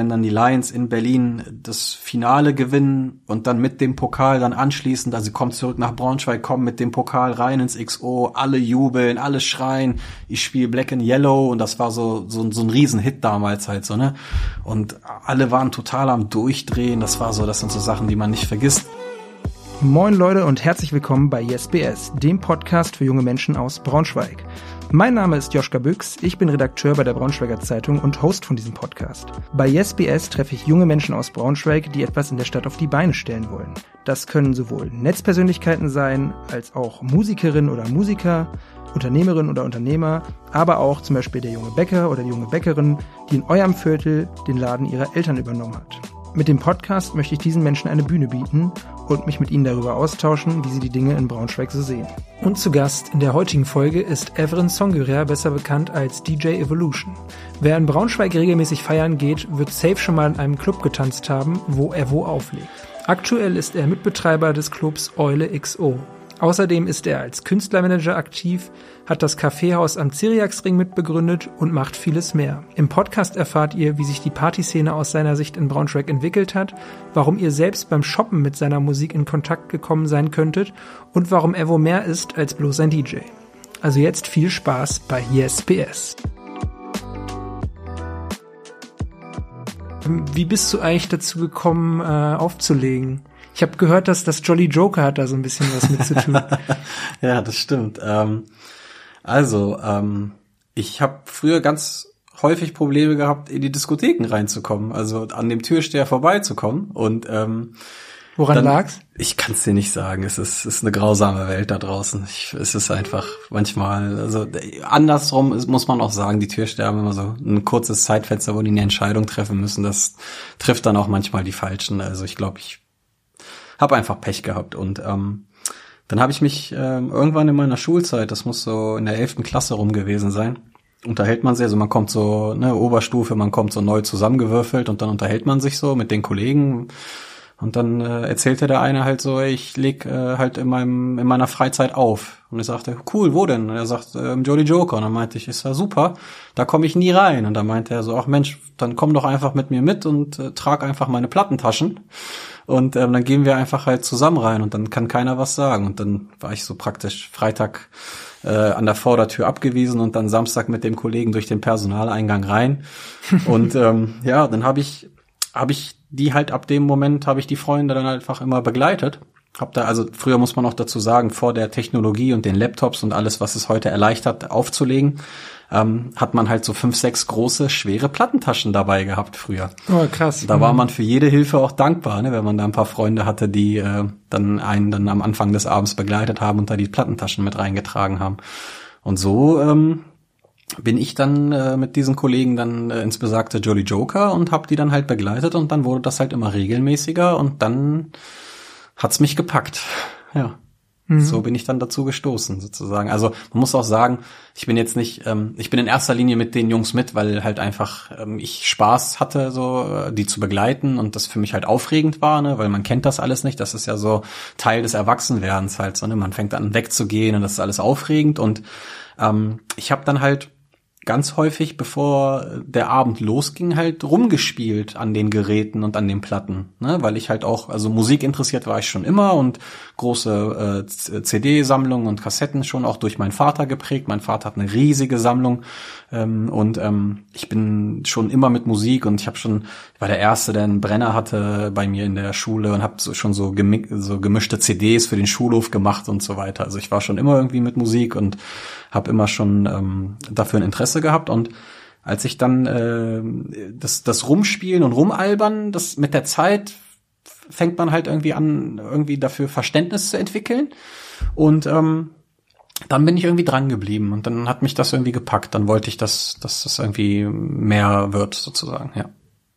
wenn dann die Lions in Berlin das Finale gewinnen und dann mit dem Pokal dann anschließend, also kommen zurück nach Braunschweig, kommen mit dem Pokal rein ins XO, alle jubeln, alle schreien, ich spiele Black and Yellow und das war so, so, so ein Riesenhit damals halt so, ne? Und alle waren total am Durchdrehen, das war so, das sind so Sachen, die man nicht vergisst. Moin Leute und herzlich willkommen bei YesBS, dem Podcast für junge Menschen aus Braunschweig. Mein Name ist Joschka Büchs, ich bin Redakteur bei der Braunschweiger Zeitung und Host von diesem Podcast. Bei YesBS treffe ich junge Menschen aus Braunschweig, die etwas in der Stadt auf die Beine stellen wollen. Das können sowohl Netzpersönlichkeiten sein, als auch Musikerinnen oder Musiker, Unternehmerinnen oder Unternehmer, aber auch zum Beispiel der junge Bäcker oder die junge Bäckerin, die in eurem Viertel den Laden ihrer Eltern übernommen hat. Mit dem Podcast möchte ich diesen Menschen eine Bühne bieten und mich mit ihnen darüber austauschen, wie sie die Dinge in Braunschweig so sehen. Und zu Gast in der heutigen Folge ist Everin Songyrer, besser bekannt als DJ Evolution. Wer in Braunschweig regelmäßig feiern geht, wird safe schon mal in einem Club getanzt haben, wo er wo auflegt. Aktuell ist er Mitbetreiber des Clubs Eule XO. Außerdem ist er als Künstlermanager aktiv, hat das Kaffeehaus am Ziriaxring mitbegründet und macht vieles mehr. Im Podcast erfahrt ihr, wie sich die Partyszene aus seiner Sicht in Braunschweig entwickelt hat, warum ihr selbst beim Shoppen mit seiner Musik in Kontakt gekommen sein könntet und warum Evo mehr ist als bloß ein DJ. Also jetzt viel Spaß bei YesBS. Wie bist du eigentlich dazu gekommen, äh, aufzulegen? Ich habe gehört, dass das Jolly Joker hat da so ein bisschen was mit zu tun. ja, das stimmt. Ähm, also, ähm, ich habe früher ganz häufig Probleme gehabt, in die Diskotheken reinzukommen, also an dem Türsteher vorbeizukommen. Und ähm, woran dann, lag's? Ich kann es dir nicht sagen. Es ist, es ist eine grausame Welt da draußen. Ich, es ist einfach manchmal, also andersrum ist, muss man auch sagen, die Türsteher haben immer so ein kurzes Zeitfenster, wo die eine Entscheidung treffen müssen. Das trifft dann auch manchmal die Falschen. Also ich glaube, ich habe einfach Pech gehabt und ähm, dann habe ich mich ähm, irgendwann in meiner Schulzeit, das muss so in der elften Klasse rum gewesen sein, unterhält man sich, also man kommt so, ne, Oberstufe, man kommt so neu zusammengewürfelt und dann unterhält man sich so mit den Kollegen und dann äh, erzählte der eine halt so, ich leg äh, halt in meinem in meiner Freizeit auf. Und ich sagte, cool, wo denn? Und er sagt, äh, im Jolly Joker. Und dann meinte ich, ist ja super, da komme ich nie rein. Und dann meinte er so, ach Mensch, dann komm doch einfach mit mir mit und äh, trag einfach meine Plattentaschen. Und ähm, dann gehen wir einfach halt zusammen rein und dann kann keiner was sagen. Und dann war ich so praktisch Freitag äh, an der Vordertür abgewiesen und dann Samstag mit dem Kollegen durch den Personaleingang rein. und ähm, ja, dann habe ich habe ich die halt ab dem Moment habe ich die Freunde dann einfach immer begleitet. Hab da also früher muss man auch dazu sagen, vor der Technologie und den Laptops und alles, was es heute erleichtert, aufzulegen, ähm, hat man halt so fünf, sechs große, schwere Plattentaschen dabei gehabt früher. Oh, krass. Da war mhm. man für jede Hilfe auch dankbar, ne, wenn man da ein paar Freunde hatte, die äh, dann einen dann am Anfang des Abends begleitet haben und da die Plattentaschen mit reingetragen haben. Und so ähm, bin ich dann äh, mit diesen Kollegen dann äh, ins besagte Jolly Joker und habe die dann halt begleitet und dann wurde das halt immer regelmäßiger und dann hat's mich gepackt. Ja. Mhm. So bin ich dann dazu gestoßen, sozusagen. Also man muss auch sagen, ich bin jetzt nicht, ähm, ich bin in erster Linie mit den Jungs mit, weil halt einfach ähm, ich Spaß hatte, so äh, die zu begleiten und das für mich halt aufregend war, ne, weil man kennt das alles nicht. Das ist ja so Teil des Erwachsenwerdens halt, so, ne? Man fängt an wegzugehen und das ist alles aufregend und ähm, ich habe dann halt ganz häufig, bevor der Abend losging, halt rumgespielt an den Geräten und an den Platten, ne? weil ich halt auch, also Musik interessiert war ich schon immer und große äh, CD-Sammlungen und Kassetten schon auch durch meinen Vater geprägt. Mein Vater hat eine riesige Sammlung ähm, und ähm, ich bin schon immer mit Musik und ich habe schon, ich war der Erste, der einen Brenner hatte bei mir in der Schule und habe so, schon so, gemi so gemischte CDs für den Schulhof gemacht und so weiter. Also ich war schon immer irgendwie mit Musik und habe immer schon ähm, dafür ein Interesse gehabt und als ich dann äh, das, das Rumspielen und Rumalbern, das mit der Zeit fängt man halt irgendwie an, irgendwie dafür Verständnis zu entwickeln. Und ähm, dann bin ich irgendwie dran geblieben und dann hat mich das irgendwie gepackt. Dann wollte ich, dass, dass das irgendwie mehr wird, sozusagen, ja.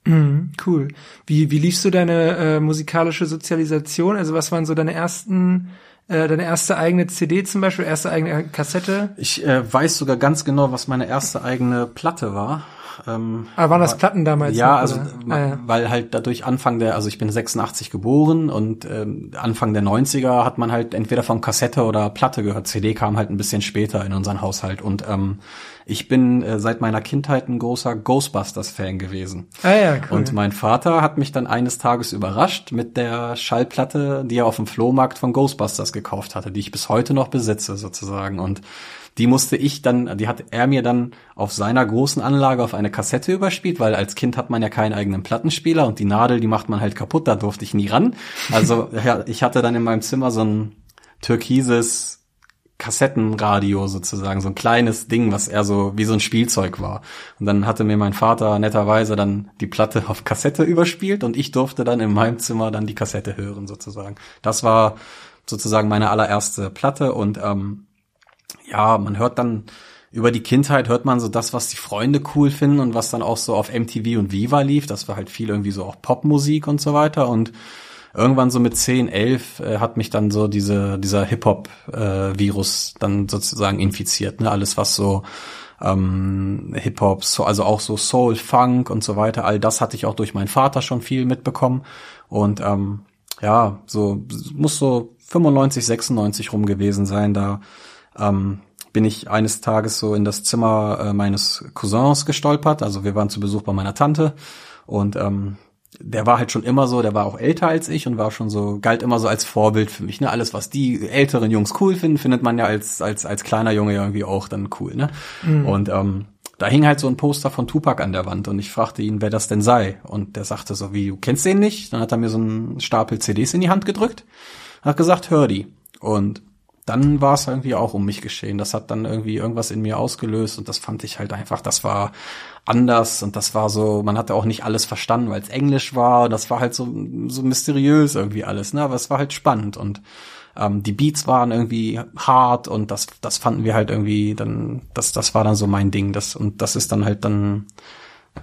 Mhm, cool. Wie, wie liefst du deine äh, musikalische Sozialisation? Also was waren so deine ersten äh, deine erste eigene CD zum Beispiel, erste eigene Kassette? Ich äh, weiß sogar ganz genau, was meine erste eigene Platte war. Ähm, Aber waren das Platten damals? Ja, noch, also Ah, ja. weil halt dadurch Anfang der, also ich bin 86 geboren und ähm, Anfang der 90er hat man halt entweder von Kassette oder Platte gehört. CD kam halt ein bisschen später in unseren Haushalt und ähm, ich bin äh, seit meiner Kindheit ein großer Ghostbusters-Fan gewesen. Ah ja, cool. Und mein Vater hat mich dann eines Tages überrascht mit der Schallplatte, die er auf dem Flohmarkt von Ghostbusters gekauft hatte, die ich bis heute noch besitze sozusagen. Und die musste ich dann, die hat er mir dann auf seiner großen Anlage auf eine Kassette überspielt, weil als Kind hat man ja keinen eigenen Plattenspieler und die Nadel, die macht man halt kaputt, da durfte ich nie ran. Also ja, ich hatte dann in meinem Zimmer so ein türkises Kassettenradio sozusagen, so ein kleines Ding, was eher so wie so ein Spielzeug war. Und dann hatte mir mein Vater netterweise dann die Platte auf Kassette überspielt und ich durfte dann in meinem Zimmer dann die Kassette hören sozusagen. Das war sozusagen meine allererste Platte und ähm, ja, man hört dann über die Kindheit hört man so das, was die Freunde cool finden und was dann auch so auf MTV und Viva lief. Das war halt viel irgendwie so auch Popmusik und so weiter und irgendwann so mit 10, 11 äh, hat mich dann so diese, dieser Hip-Hop-Virus dann sozusagen infiziert. Ne? Alles, was so ähm, Hip-Hop, so, also auch so Soul, Funk und so weiter, all das hatte ich auch durch meinen Vater schon viel mitbekommen. Und ähm, ja, so muss so 95, 96 rum gewesen sein. Da ähm, bin ich eines Tages so in das Zimmer äh, meines Cousins gestolpert. Also wir waren zu Besuch bei meiner Tante und ähm, der war halt schon immer so, der war auch älter als ich und war schon so, galt immer so als Vorbild für mich. Ne? Alles, was die älteren Jungs cool finden, findet man ja als, als, als kleiner Junge irgendwie auch dann cool. Ne? Und ähm, da hing halt so ein Poster von Tupac an der Wand und ich fragte ihn, wer das denn sei. Und der sagte so, wie, du kennst den nicht? Dann hat er mir so einen Stapel CDs in die Hand gedrückt, hat gesagt, hör die. Und dann war es irgendwie auch um mich geschehen. Das hat dann irgendwie irgendwas in mir ausgelöst und das fand ich halt einfach, das war anders und das war so, man hatte auch nicht alles verstanden, weil es Englisch war. Das war halt so, so mysteriös irgendwie alles, ne? Aber es war halt spannend und ähm, die Beats waren irgendwie hart und das, das fanden wir halt irgendwie dann, das, das war dann so mein Ding. Das, und das ist dann halt dann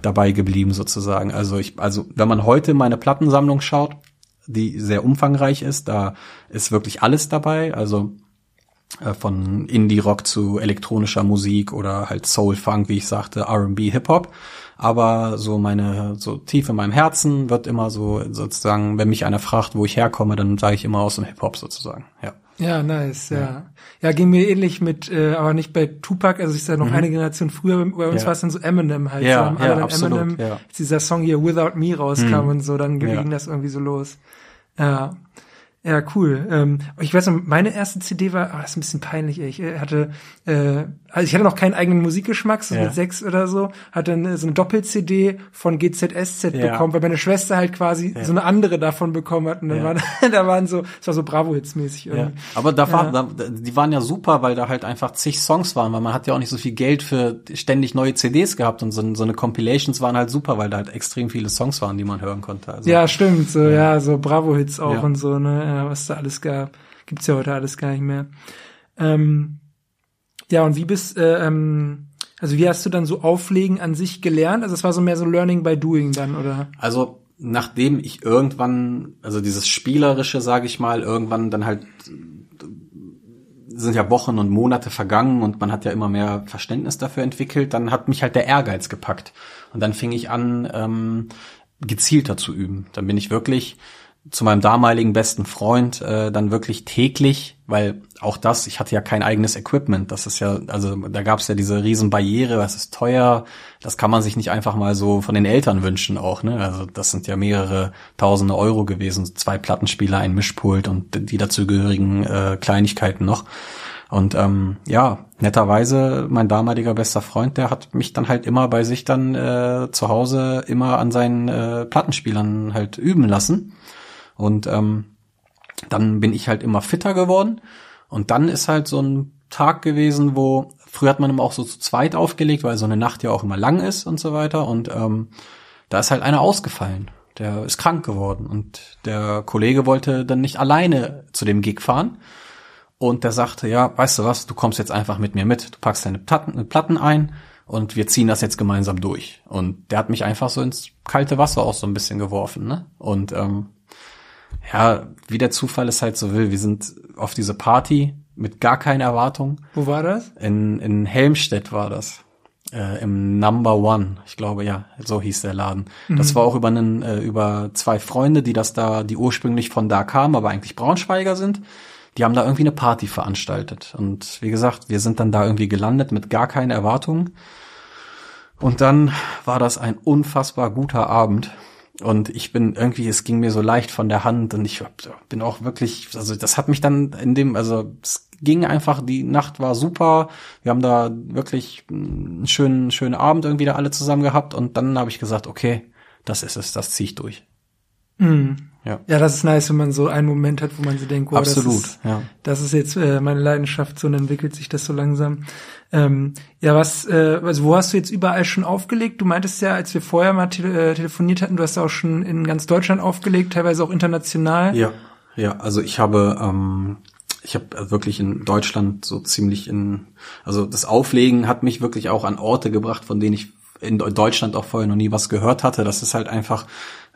dabei geblieben sozusagen. Also ich, also wenn man heute meine Plattensammlung schaut, die sehr umfangreich ist, da ist wirklich alles dabei. Also von Indie-Rock zu elektronischer Musik oder halt Soul-Funk, wie ich sagte, R&B, Hip-Hop. Aber so meine, so tief in meinem Herzen wird immer so sozusagen, wenn mich einer fragt, wo ich herkomme, dann sage ich immer aus dem Hip-Hop sozusagen, ja. Ja, nice, ja. ja. ging mir ähnlich mit, äh, aber nicht bei Tupac, also ich sage noch eine Generation früher, bei uns Ja. war es dann so Eminem halt. Ja, so, ja, dann absolut, Eminem, ja. als dieser Song hier Without Me rauskam und so, dann Ja. ging das irgendwie so los. Ja. Ja, cool. Ähm, ich weiß noch, meine erste CD war, ah, das ist ein bisschen peinlich, ich äh, hatte, äh, also ich hatte noch keinen eigenen Musikgeschmack, so Ja. mit sechs oder so, hatte eine, so eine Doppel-CD von GZSZ Ja. bekommen, weil meine Schwester halt quasi so eine andere davon bekommen hat und dann Ja. waren, da waren so, es war so Bravo-Hits-mäßig Ja. irgendwie. Aber da war, Ja. da, die waren ja super, weil da halt einfach zig Songs waren, weil man hat ja auch nicht so viel Geld für ständig neue CDs gehabt und so, so eine Compilations waren halt super, weil da halt extrem viele Songs waren, die man hören konnte. Also, Ja, stimmt, so, ja, so Bravo-Hits auch Ja. und so, ne, ja, was da alles gab. Gibt's ja heute alles gar nicht mehr. Ähm, ja, und wie bist, äh, ähm, also wie hast du dann so Auflegen an sich gelernt? Also es war so mehr so Learning by Doing dann, oder? Also nachdem ich irgendwann, also dieses Spielerische, sage ich mal, irgendwann dann halt sind ja Wochen und Monate vergangen und man hat ja immer mehr Verständnis dafür entwickelt, dann hat mich halt der Ehrgeiz gepackt. Und dann fing ich an, ähm, gezielter zu üben. Dann bin ich wirklich zu meinem damaligen besten Freund äh, dann wirklich täglich, weil auch das, ich hatte ja kein eigenes Equipment. Das ist ja, also da gab es ja diese riesen Barriere, das ist teuer, das kann man sich nicht einfach mal so von den Eltern wünschen auch. Ne? Also das sind ja mehrere tausende Euro gewesen, zwei Plattenspieler, ein Mischpult und die dazugehörigen äh, Kleinigkeiten noch. Und ähm, ja, netterweise, mein damaliger bester Freund, der hat mich dann halt immer bei sich dann äh, zu Hause immer an seinen äh, Plattenspielern halt üben lassen. Und ähm, dann bin ich halt immer fitter geworden. Und dann ist halt so ein Tag gewesen, wo früher hat man immer auch so zu zweit aufgelegt, weil so eine Nacht ja auch immer lang ist und so weiter. Und ähm, da ist halt einer ausgefallen. Der ist krank geworden. Und der Kollege wollte dann nicht alleine zu dem Gig fahren. Und der sagte, ja, weißt du was, du kommst jetzt einfach mit mir mit, du packst deine Platten, ein und wir ziehen das jetzt gemeinsam durch. Und der hat mich einfach so ins kalte Wasser auch so ein bisschen geworfen, ne? Und ähm, ja, wie der Zufall es halt so will, wir sind auf diese Party mit gar keiner Erwartung. Wo war das? In, in Helmstedt war das. äh, im Number One, ich glaube ja, so hieß der Laden. Mhm. Das war auch über einen, äh, über zwei Freunde, die das da, die ursprünglich von da kamen, aber eigentlich Braunschweiger sind. Die haben da irgendwie eine Party veranstaltet. Und wie gesagt, wir sind dann da irgendwie gelandet mit gar keinen Erwartungen. Und dann war das ein unfassbar guter Abend. Und ich bin irgendwie, es ging mir so leicht von der Hand und ich bin auch wirklich, also das hat mich dann in dem, also es ging einfach, die Nacht war super. Wir haben da wirklich einen schönen, schönen Abend irgendwie da alle zusammen gehabt und dann habe ich gesagt, okay, das ist es, das ziehe ich durch. Mhm. Ja. ja, das ist nice, wenn man so einen Moment hat, wo man sich denkt, wow, Absolut, das ist, ja. das ist jetzt äh, meine Leidenschaft, so und entwickelt sich das so langsam. Ähm, ja, was, äh, also wo hast du jetzt überall schon aufgelegt? Du meintest ja, als wir vorher mal te äh, telefoniert hatten, du hast auch schon in ganz Deutschland aufgelegt, teilweise auch international. Ja, ja, also ich habe ähm, ich habe wirklich in Deutschland so ziemlich in, also das Auflegen hat mich wirklich auch an Orte gebracht, von denen ich in Deutschland auch vorher noch nie was gehört hatte. Das ist halt einfach,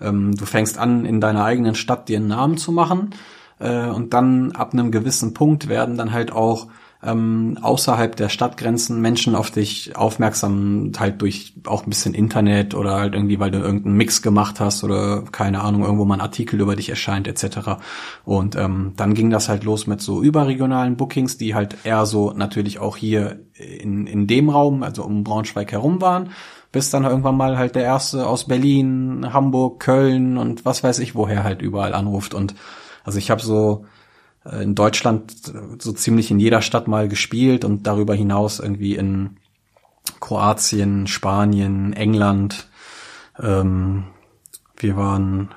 ähm, du fängst an, in deiner eigenen Stadt dir einen Namen zu machen äh, und dann ab einem gewissen Punkt werden dann halt auch ähm, außerhalb der Stadtgrenzen Menschen auf dich aufmerksam, halt durch auch ein bisschen Internet oder halt irgendwie, weil du irgendeinen Mix gemacht hast oder keine Ahnung, irgendwo mal ein Artikel über dich erscheint etc. Und ähm, dann ging das halt los mit so überregionalen Bookings, die halt eher so natürlich auch hier in, in dem Raum, also um Braunschweig herum waren bis dann irgendwann mal halt der erste aus Berlin, Hamburg, Köln und was weiß ich woher halt überall anruft und also ich habe so äh, in Deutschland so ziemlich in jeder Stadt mal gespielt und darüber hinaus irgendwie in Kroatien, Spanien, England. Ähm, wir waren,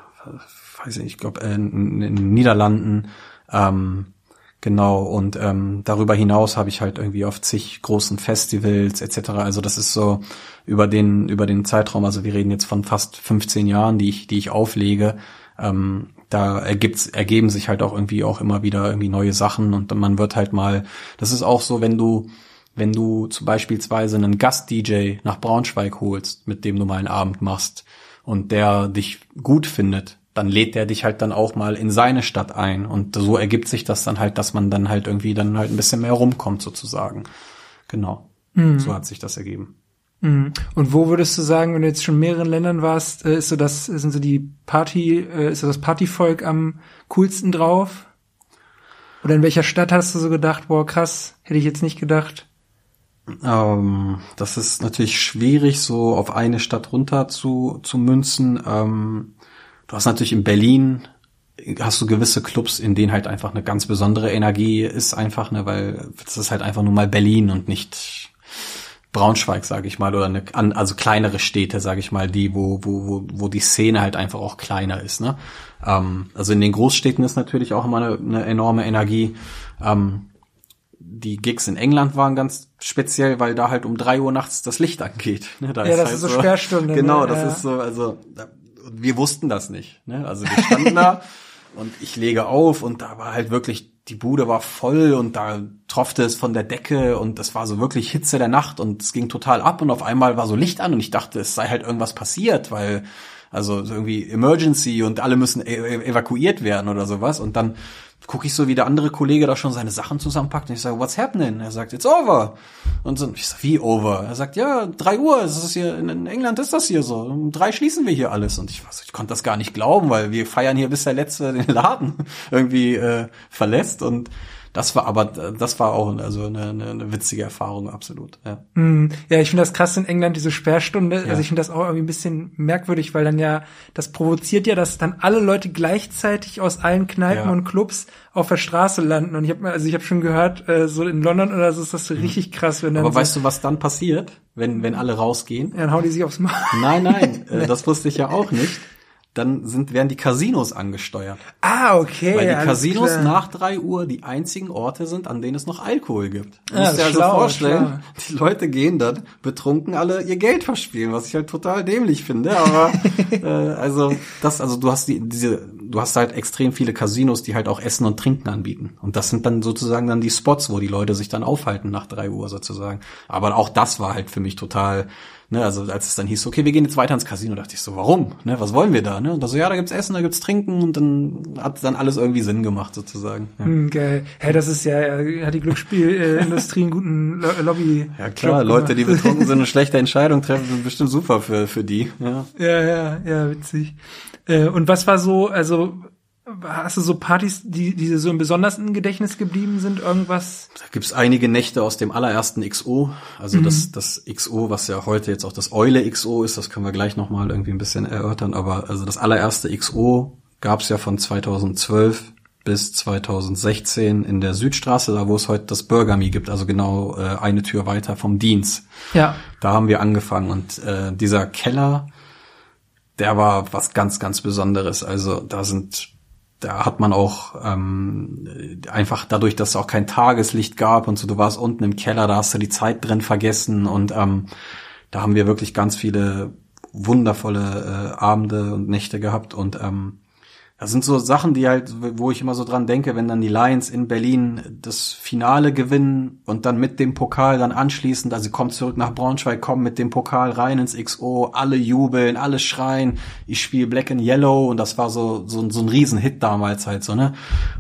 weiß ich, ich glaube in, in den Niederlanden. Ähm, Genau, und ähm, darüber hinaus habe ich halt irgendwie auf zig großen Festivals etc. Also das ist so über den, über den Zeitraum, also wir reden jetzt von fast 15 Jahren, die ich, die ich auflege, ähm, da ergibt's, ergeben sich halt auch irgendwie auch immer wieder irgendwie neue Sachen und man wird halt mal, das ist auch so, wenn du, wenn du zum beispielsweise einen Gast-DJ nach Braunschweig holst, mit dem du mal einen Abend machst und der dich gut findet, dann lädt der dich halt dann auch mal in seine Stadt ein. Und so ergibt sich das dann halt, dass man dann halt irgendwie dann halt ein bisschen mehr rumkommt sozusagen. Genau. Mhm. So hat sich das ergeben. Mhm. Und wo würdest du sagen, wenn du jetzt schon in mehreren Ländern warst, äh, ist so das, sind so die Party, äh, ist so das Partyvolk am coolsten drauf? Oder in welcher Stadt hast du so gedacht, boah, krass, hätte ich jetzt nicht gedacht? Ähm, das ist natürlich schwierig, so auf eine Stadt runter zu, zu münzen. Ähm, Du hast natürlich in Berlin hast du gewisse Clubs, in denen halt einfach eine ganz besondere Energie ist, einfach, ne, weil das ist halt einfach nur mal Berlin und nicht Braunschweig, sage ich mal, oder eine, also kleinere Städte, sage ich mal, die, wo, wo, wo, wo die Szene halt einfach auch kleiner ist. Ne? Ähm, also in den Großstädten ist natürlich auch immer eine, eine enorme Energie. Ähm, die Gigs in England waren ganz speziell, weil da halt um drei Uhr nachts das Licht angeht. Ne? Da ja, ist das halt ist so Sperrstunde. Genau, ne? das ja. ist so, also wir wussten das nicht. Ne? Also wir standen da und ich lege auf und da war halt wirklich, die Bude war voll und da tropfte es von der Decke und es war so wirklich Hitze der Nacht und es ging total ab und auf einmal war so Licht an und ich dachte, es sei halt irgendwas passiert, weil also irgendwie Emergency und alle müssen e evakuiert werden oder sowas und dann gucke ich so, wie der andere Kollege da schon seine Sachen zusammenpackt und ich sage, what's happening? Er sagt, it's over. Und so, ich sage, wie over? Er sagt, ja, drei Uhr, ist hier, in England ist das hier so. Um drei schließen wir hier alles. Und ich, was, ich konnte das gar nicht glauben, weil wir feiern hier, bis der Letzte den Laden irgendwie äh, verlässt und das war aber, das war auch also eine, eine, eine witzige Erfahrung, absolut. Ja, mm, ja ich finde das krass in England, diese Sperrstunde. Ja. Also ich finde das auch irgendwie ein bisschen merkwürdig, weil dann ja, das provoziert ja, dass dann alle Leute gleichzeitig aus allen Kneipen ja. und Clubs auf der Straße landen. Und ich habe also ich habe schon gehört, äh, so in London oder so ist das so mhm. richtig krass, wenn dann. Aber so weißt du, was dann passiert, wenn, wenn alle rausgehen? Dann hauen die sich aufs Maul. Nein, nein, äh, das wusste ich ja auch nicht dann sind, werden die Casinos angesteuert. Ah, okay. Weil die Casinos klar. nach drei Uhr die einzigen Orte sind, an denen es noch Alkohol gibt. Du ja, musst dir also schlau, vorstellen, schlau. die Leute gehen dann betrunken alle ihr Geld verspielen, was ich halt total dämlich finde. Aber äh, also das, also du hast die, diese, du hast halt extrem viele Casinos, die halt auch Essen und Trinken anbieten. Und das sind dann sozusagen dann die Spots, wo die Leute sich dann aufhalten nach drei Uhr sozusagen. Aber auch das war halt für mich total Ne, also als es dann hieß, okay, wir gehen jetzt weiter ins Casino, dachte ich so, warum? Ne, was wollen wir da? Ne? Und da so, ja, da gibt's Essen, da gibt's Trinken und dann hat dann alles irgendwie Sinn gemacht sozusagen. Ja, Hm, geil. Hä, das ist ja, äh, hat die Glücksspielindustrie einen guten Lo Lobby. ja klar, Job Leute, die betrunken sind und schlechte Entscheidungen treffen, sind bestimmt super für, für die. Ja. Ja, ja, ja, witzig. Äh, und was war so, also hast du so Partys, die, die so im besondersten Gedächtnis geblieben sind? Irgendwas? Da gibt's einige Nächte aus dem allerersten XO. Also das, das XO, was ja heute jetzt auch das Eule XO ist, das können wir gleich nochmal irgendwie ein bisschen erörtern. Aber also das allererste XO gab's ja von 2012 bis 2016 in der Südstraße, da wo es heute das Burgermi gibt, also genau äh, eine Tür weiter vom Dienst. Ja. Da haben wir angefangen und äh, dieser Keller, der war was ganz, ganz Besonderes. Also da sind, da hat man auch ähm, einfach dadurch, dass es auch kein Tageslicht gab und so, du warst unten im Keller, da hast du die Zeit drin vergessen und ähm, da haben wir wirklich ganz viele wundervolle äh, Abende und Nächte gehabt und ähm, das sind so Sachen, die halt, wo ich immer so dran denke, wenn dann die Lions in Berlin das Finale gewinnen und dann mit dem Pokal dann anschließend, also kommt zurück nach Braunschweig, kommen mit dem Pokal rein ins XO, alle jubeln, alle schreien, ich spiele Black and Yellow und das war so, so, so ein Riesenhit damals halt so, ne?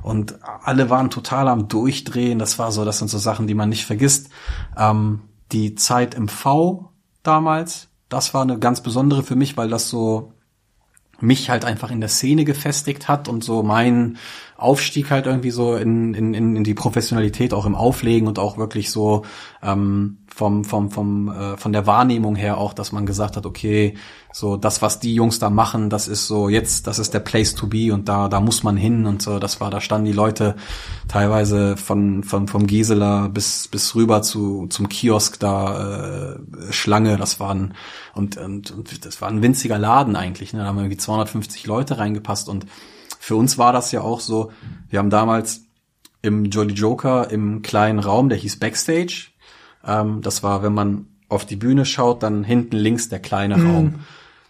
Und alle waren total am Durchdrehen, das war so, das sind so Sachen, die man nicht vergisst. Ähm, die Zeit im V damals, das war eine ganz besondere für mich, weil das so mich halt einfach in der Szene gefestigt hat und so mein Aufstieg halt irgendwie so in, in, in die Professionalität auch im Auflegen und auch wirklich so ähm, vom vom vom äh, von der Wahrnehmung her auch, dass man gesagt hat, okay, so das was die Jungs da machen, das ist so jetzt, das ist der Place to be und da da muss man hin und so. Das war, da standen die Leute teilweise von von vom Gisela bis bis rüber zu zum Kiosk da äh, Schlange. Das waren und, und und das war ein winziger Laden eigentlich. Ne? Da haben irgendwie 250 Leute reingepasst und für uns war das ja auch so, wir haben damals im Jolly Joker im kleinen Raum, der hieß Backstage. Ähm, das war, wenn man auf die Bühne schaut, dann hinten links der kleine Raum.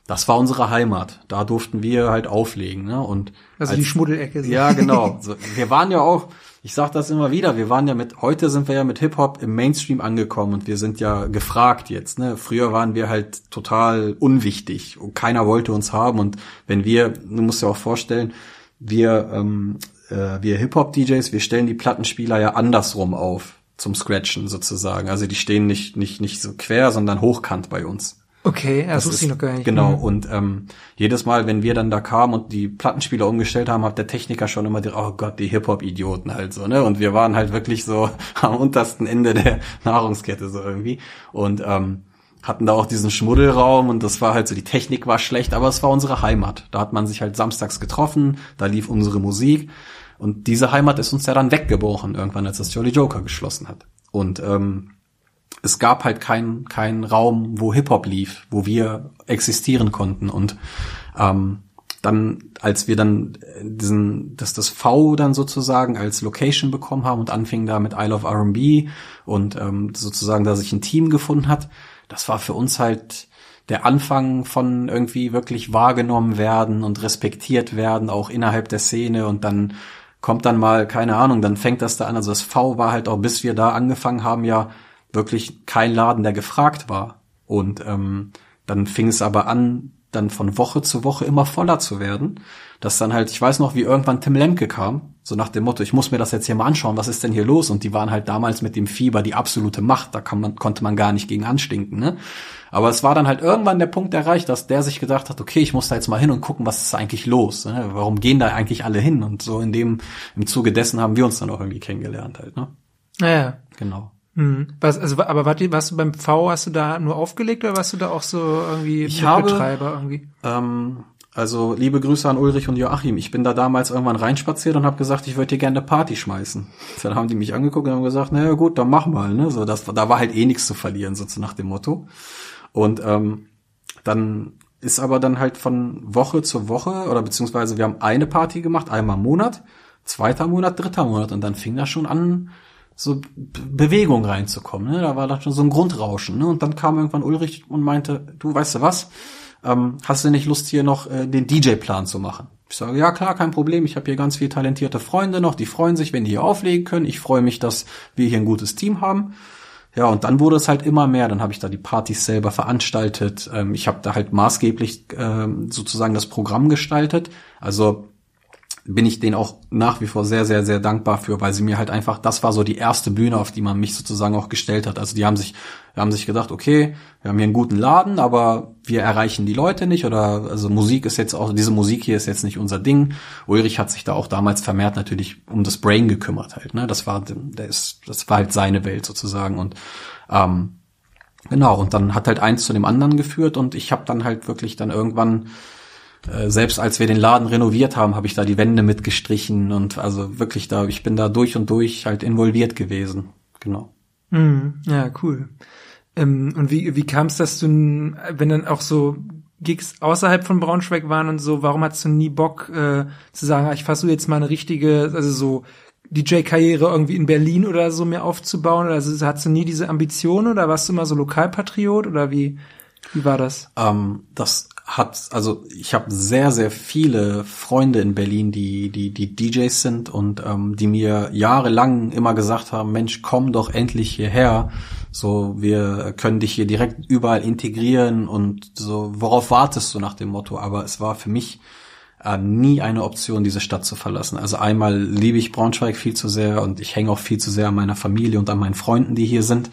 Das war unsere Heimat. Da durften wir halt auflegen. Ne? Und Also als- die Schmuddelecke. so. ja, genau. So, wir waren ja auch, ich sag das immer wieder, wir waren ja mit, heute sind wir ja mit Hip-Hop im Mainstream angekommen und wir sind ja gefragt jetzt. Ne? Früher waren wir halt total unwichtig und keiner wollte uns haben. Und wenn wir, du musst dir auch vorstellen, wir, ähm, äh, wir Hip-Hop-DJs, wir stellen die Plattenspieler ja andersrum auf zum Scratchen sozusagen. Also die stehen nicht, nicht, nicht so quer, sondern hochkant bei uns. Okay, das, wusste ich noch gar nicht. Genau, Mhm. und ähm, jedes Mal, wenn wir dann da kamen und die Plattenspieler umgestellt haben, hat der Techniker schon immer die, oh Gott, die Hip-Hop-Idioten halt so, ne? Und wir waren halt wirklich so am untersten Ende der Nahrungskette so irgendwie. Und ähm, hatten da auch diesen Schmuddelraum und das war halt so, die Technik war schlecht, aber es war unsere Heimat. Da hat man sich halt samstags getroffen, da lief unsere Musik und diese Heimat ist uns ja dann weggebrochen irgendwann, als das Jolly Joker geschlossen hat. Und ähm, es gab halt keinen keinen Raum, wo Hip-Hop lief, wo wir existieren konnten. Und ähm, dann, als wir dann diesen, dass das V dann sozusagen als Location bekommen haben und anfingen da mit Isle of R&B und ähm, sozusagen da sich ein Team gefunden hat, das war für uns halt der Anfang von irgendwie wirklich wahrgenommen werden und respektiert werden, auch innerhalb der Szene und dann kommt dann mal, keine Ahnung, dann fängt das da an. Also das V war halt auch, bis wir da angefangen haben, ja wirklich kein Laden, der gefragt war. Und ähm, dann fing es aber an, dann von Woche zu Woche immer voller zu werden. Dass dann halt, ich weiß noch, wie irgendwann Tim Lemke kam, so nach dem Motto, ich muss mir das jetzt hier mal anschauen, was ist denn hier los? Und die waren halt damals mit dem Fieber die absolute Macht, da man, konnte man gar nicht gegen anstinken. Ne? Aber es war dann halt irgendwann der Punkt erreicht, dass der sich gedacht hat, okay, ich muss da jetzt mal hin und gucken, was ist eigentlich los? Ne? Warum gehen da eigentlich alle hin? Und so in dem, im Zuge dessen haben wir uns dann auch irgendwie kennengelernt halt, ne? Naja. Genau. Mhm. Was, also, aber wart ihr, warst du beim V, hast du da nur aufgelegt oder warst du da auch so irgendwie Ich habe- Betreiber irgendwie? Ähm, also liebe Grüße an Ulrich und Joachim. Ich bin da damals irgendwann reinspaziert und habe gesagt, ich würde dir gerne eine Party schmeißen. Dann haben die mich angeguckt und haben gesagt, na ja, gut, dann mach mal. Ne? So, das, da war halt eh nichts zu verlieren, so nach dem Motto. Und ähm, dann ist aber dann halt von Woche zu Woche oder beziehungsweise wir haben eine Party gemacht, einmal im Monat, zweiter Monat, dritter Monat und dann fing das schon an, so Bewegung reinzukommen. Ne? Da war da schon so ein Grundrauschen. Ne? Und dann kam irgendwann Ulrich und meinte, du weißt du was, ähm, hast du nicht Lust hier noch äh, den DJ-Plan zu machen? Ich sage, ja klar, kein Problem. Ich habe hier ganz viele talentierte Freunde noch, die freuen sich, wenn die hier auflegen können. Ich freue mich, dass wir hier ein gutes Team haben. ja, und dann wurde es halt immer mehr. Dann habe ich da die Partys selber veranstaltet. Ähm, ich habe da halt maßgeblich ähm, sozusagen das Programm gestaltet. Also bin ich denen auch nach wie vor sehr, sehr, sehr dankbar für, weil sie mir halt einfach, das war so die erste Bühne, auf die man mich sozusagen auch gestellt hat. Also die haben sich, haben sich gedacht, okay, wir haben hier einen guten Laden, aber wir erreichen die Leute nicht oder also Musik ist jetzt auch, diese Musik hier ist jetzt nicht unser Ding. Ulrich hat sich da auch damals vermehrt natürlich um das Brain gekümmert halt, ne? Das war, der ist, das war halt seine Welt sozusagen und ähm, genau, und dann hat halt eins zu dem anderen geführt und ich habe dann halt wirklich dann irgendwann äh, selbst als wir den Laden renoviert haben, habe ich da die Wände mitgestrichen und also wirklich da, ich bin da durch und durch halt involviert gewesen. Genau. Mm, ja, cool. Ähm, und wie, wie kam es, dass du, wenn dann auch so Gigs außerhalb von Braunschweig waren und so, warum hattest du nie Bock äh, zu sagen, ah, ich versuche jetzt mal eine richtige, also so DJ-Karriere irgendwie in Berlin oder so mir aufzubauen? Also hattest du nie diese Ambition oder warst du immer so Lokalpatriot oder wie, wie war das? Ähm, das hat, also ich habe sehr, sehr viele Freunde in Berlin, die, die, die DJs sind und ähm, die mir jahrelang immer gesagt haben, Mensch, komm doch endlich hierher. So, wir können dich hier direkt überall integrieren und so, worauf wartest du nach dem Motto? Aber es war für mich äh, nie eine Option, diese Stadt zu verlassen. Also einmal liebe ich Braunschweig viel zu sehr und ich hänge auch viel zu sehr an meiner Familie und an meinen Freunden, die hier sind.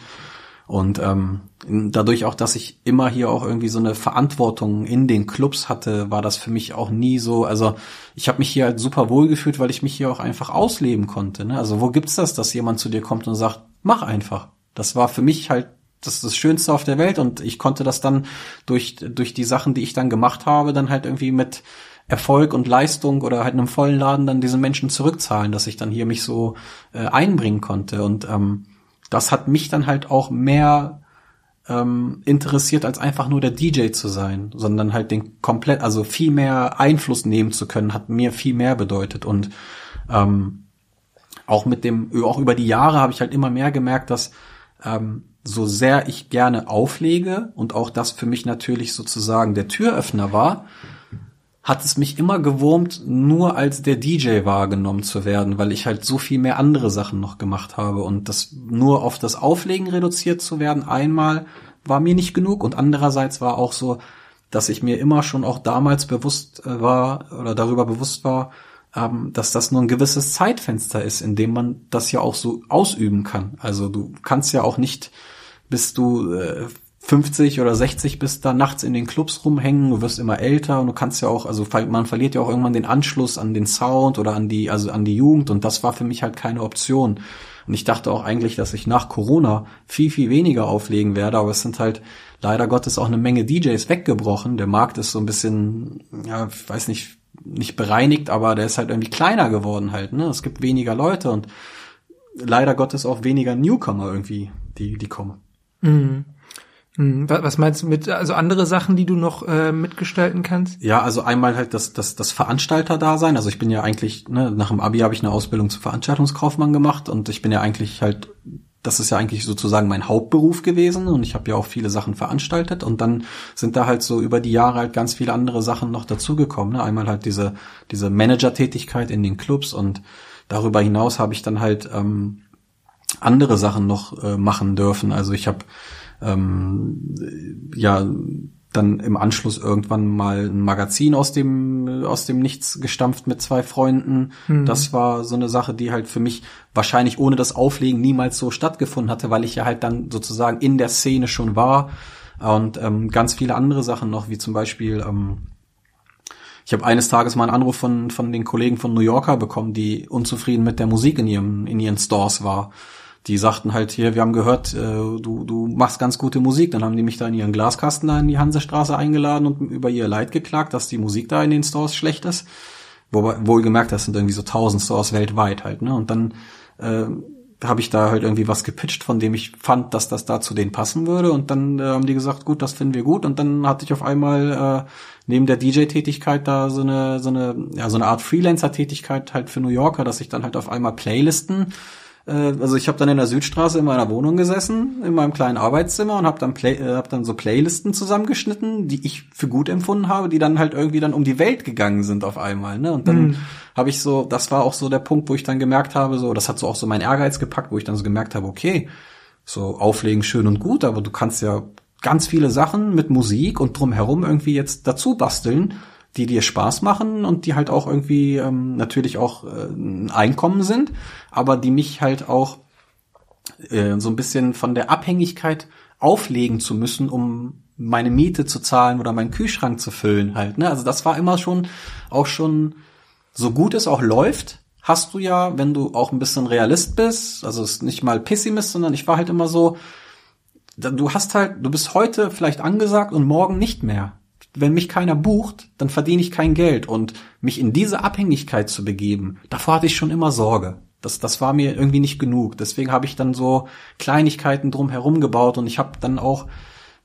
Und ähm, dadurch auch, dass ich immer hier auch irgendwie so eine Verantwortung in den Clubs hatte, war das für mich auch nie so. Also ich habe mich hier halt super wohl gefühlt, weil ich mich hier auch einfach ausleben konnte. Ne? Also wo gibt's das, dass jemand zu dir kommt und sagt, mach einfach. Das war für mich halt das, ist das Schönste auf der Welt und ich konnte das dann durch durch die Sachen, die ich dann gemacht habe, dann halt irgendwie mit Erfolg und Leistung oder halt einem vollen Laden dann diesen Menschen zurückzahlen, dass ich dann hier mich so äh, einbringen konnte und ähm, das hat mich dann halt auch mehr ähm, interessiert, als einfach nur der DJ zu sein, sondern halt den komplett, also viel mehr Einfluss nehmen zu können, hat mir viel mehr bedeutet. Und ähm, auch mit dem, auch über die Jahre habe ich halt immer mehr gemerkt, dass ähm, so sehr ich gerne auflege und auch das für mich natürlich sozusagen der Türöffner war, hat es mich immer gewurmt, nur als der DJ wahrgenommen zu werden, weil ich halt so viel mehr andere Sachen noch gemacht habe und das nur auf das Auflegen reduziert zu werden, einmal war mir nicht genug und andererseits war auch so, dass ich mir immer schon auch damals bewusst äh, war oder darüber bewusst war, ähm, dass das nur ein gewisses Zeitfenster ist, in dem man das ja auch so ausüben kann. Also du kannst ja auch nicht, bis du äh, 50 oder 60 bist da nachts in den Clubs rumhängen, du wirst immer älter und du kannst ja auch, also man verliert ja auch irgendwann den Anschluss an den Sound oder an die, also an die Jugend und das war für mich halt keine Option. Und ich dachte auch eigentlich, dass ich nach Corona viel, viel weniger auflegen werde, aber es sind halt leider Gottes auch eine Menge DJs weggebrochen. Der Markt ist so ein bisschen, ja, ich weiß nicht, nicht bereinigt, aber der ist halt irgendwie kleiner geworden halt, ne? Es gibt weniger Leute und leider Gottes auch weniger Newcomer irgendwie, die, die kommen. Mhm. Hm, was meinst du mit, also andere Sachen, die du noch äh, mitgestalten kannst? Ja, also einmal halt das, das, das Veranstalter-Dasein. Also ich bin ja eigentlich, ne, nach dem Abi habe ich eine Ausbildung zum Veranstaltungskaufmann gemacht und ich bin ja eigentlich halt, das ist ja eigentlich sozusagen mein Hauptberuf gewesen und ich habe ja auch viele Sachen veranstaltet und dann sind da halt so über die Jahre halt ganz viele andere Sachen noch dazugekommen. Ne? Einmal halt diese, diese Manager-Tätigkeit in den Clubs und darüber hinaus habe ich dann halt ähm, andere Sachen noch äh, machen dürfen. Also ich habe ähm, ja dann im Anschluss irgendwann mal ein Magazin aus dem aus dem Nichts gestampft mit zwei Freunden. Mhm. Das war so eine Sache, die halt für mich wahrscheinlich ohne das Auflegen niemals so stattgefunden hatte, weil ich ja halt dann sozusagen in der Szene schon war und ähm, ganz viele andere Sachen noch, wie zum Beispiel ähm, ich habe eines Tages mal einen Anruf von von den Kollegen von New Yorker bekommen, die unzufrieden mit der Musik in ihrem in ihren Stores war die sagten halt hier, wir haben gehört, äh, du, du machst ganz gute Musik. Dann haben die mich da in ihren Glaskasten da in die Hansestraße eingeladen und über ihr Leid geklagt, dass die Musik da in den Stores schlecht ist. Wobei, wohlgemerkt, das sind irgendwie so tausend Stores weltweit halt, ne? Und dann äh, habe ich da halt irgendwie was gepitcht, von dem ich fand, dass das da zu denen passen würde. Und dann äh, haben die gesagt, gut, das finden wir gut. Und dann hatte ich auf einmal äh, neben der DJ-Tätigkeit da so eine, so eine, ja, so eine Art Freelancer-Tätigkeit halt für New Yorker, dass ich dann halt auf einmal Playlisten äh, also ich habe dann in der Südstraße in meiner Wohnung gesessen, in meinem kleinen Arbeitszimmer und habe dann, Play, äh, hab dann so Playlisten zusammengeschnitten, die ich für gut empfunden habe, die dann halt irgendwie dann um die Welt gegangen sind auf einmal. Ne? Und dann mhm. habe ich so, das war auch so der Punkt, wo ich dann gemerkt habe, so, das hat so auch so mein Ehrgeiz gepackt, wo ich dann so gemerkt habe, okay, so auflegen schön und gut, aber du kannst ja ganz viele Sachen mit Musik und drumherum irgendwie jetzt dazu basteln, die dir Spaß machen und die halt auch irgendwie ähm, natürlich auch äh, ein Einkommen sind, aber die mich halt auch äh, so ein bisschen von der Abhängigkeit auflegen zu müssen, um meine Miete zu zahlen oder meinen Kühlschrank zu füllen halt. Ne? Also das war immer schon auch schon so gut es auch läuft, hast du ja, wenn du auch ein bisschen Realist bist, also ist nicht mal Pessimist, sondern ich war halt immer so, du hast halt, du bist heute vielleicht angesagt und morgen nicht mehr. Wenn mich keiner bucht, dann verdiene ich kein Geld und mich in diese Abhängigkeit zu begeben, davor hatte ich schon immer Sorge. Das, das war mir irgendwie nicht genug. Deswegen habe ich dann so Kleinigkeiten drum herum gebaut und ich habe dann auch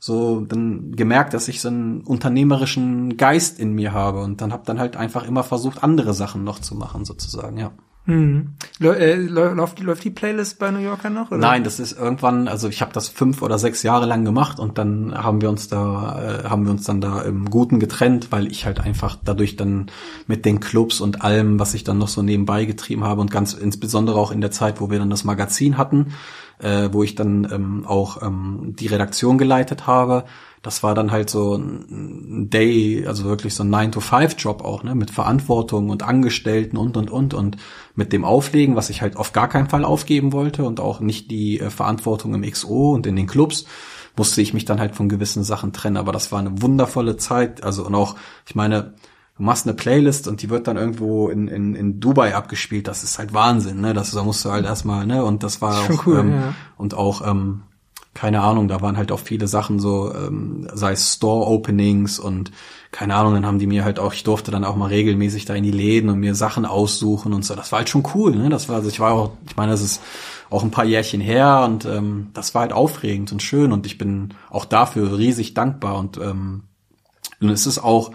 so dann gemerkt, dass ich so einen unternehmerischen Geist in mir habe und dann habe dann halt einfach immer versucht, andere Sachen noch zu machen, sozusagen, ja. Hm. Äh, läuft, läuft die Playlist bei New Yorker noch? Oder? Nein, das ist irgendwann, also ich habe das fünf oder sechs Jahre lang gemacht und dann haben wir uns da, äh, haben wir uns dann da im Guten getrennt, weil ich halt einfach dadurch dann mit den Clubs und allem, was ich dann noch so nebenbei getrieben habe und ganz insbesondere auch in der Zeit, wo wir dann das Magazin hatten, äh, wo ich dann ähm, auch ähm, die Redaktion geleitet habe. Das war dann halt so ein Day, also wirklich so ein 9-to-5-Job auch, ne, mit Verantwortung und Angestellten und, und, und, und mit dem Auflegen, was ich halt auf gar keinen Fall aufgeben wollte und auch nicht die äh, Verantwortung im XO und in den Clubs musste ich mich dann halt von gewissen Sachen trennen. Aber das war eine wundervolle Zeit. Also und auch, ich meine, du machst eine Playlist und die wird dann irgendwo in, in, in Dubai abgespielt, das ist halt Wahnsinn, ne? Das da musst du halt erstmal, ne? Und das war Schon auch, cool, ähm, ja. und auch, ähm, keine Ahnung, da waren halt auch viele Sachen so, ähm, sei es Store-Openings und keine Ahnung, dann haben die mir halt auch, ich durfte dann auch mal regelmäßig da in die Läden und mir Sachen aussuchen und so. Das war halt schon cool, ne? Das war, also ich war auch, ich meine, das ist auch ein paar Jährchen her und ähm, das war halt aufregend und schön und ich bin auch dafür riesig dankbar und ähm, und es ist auch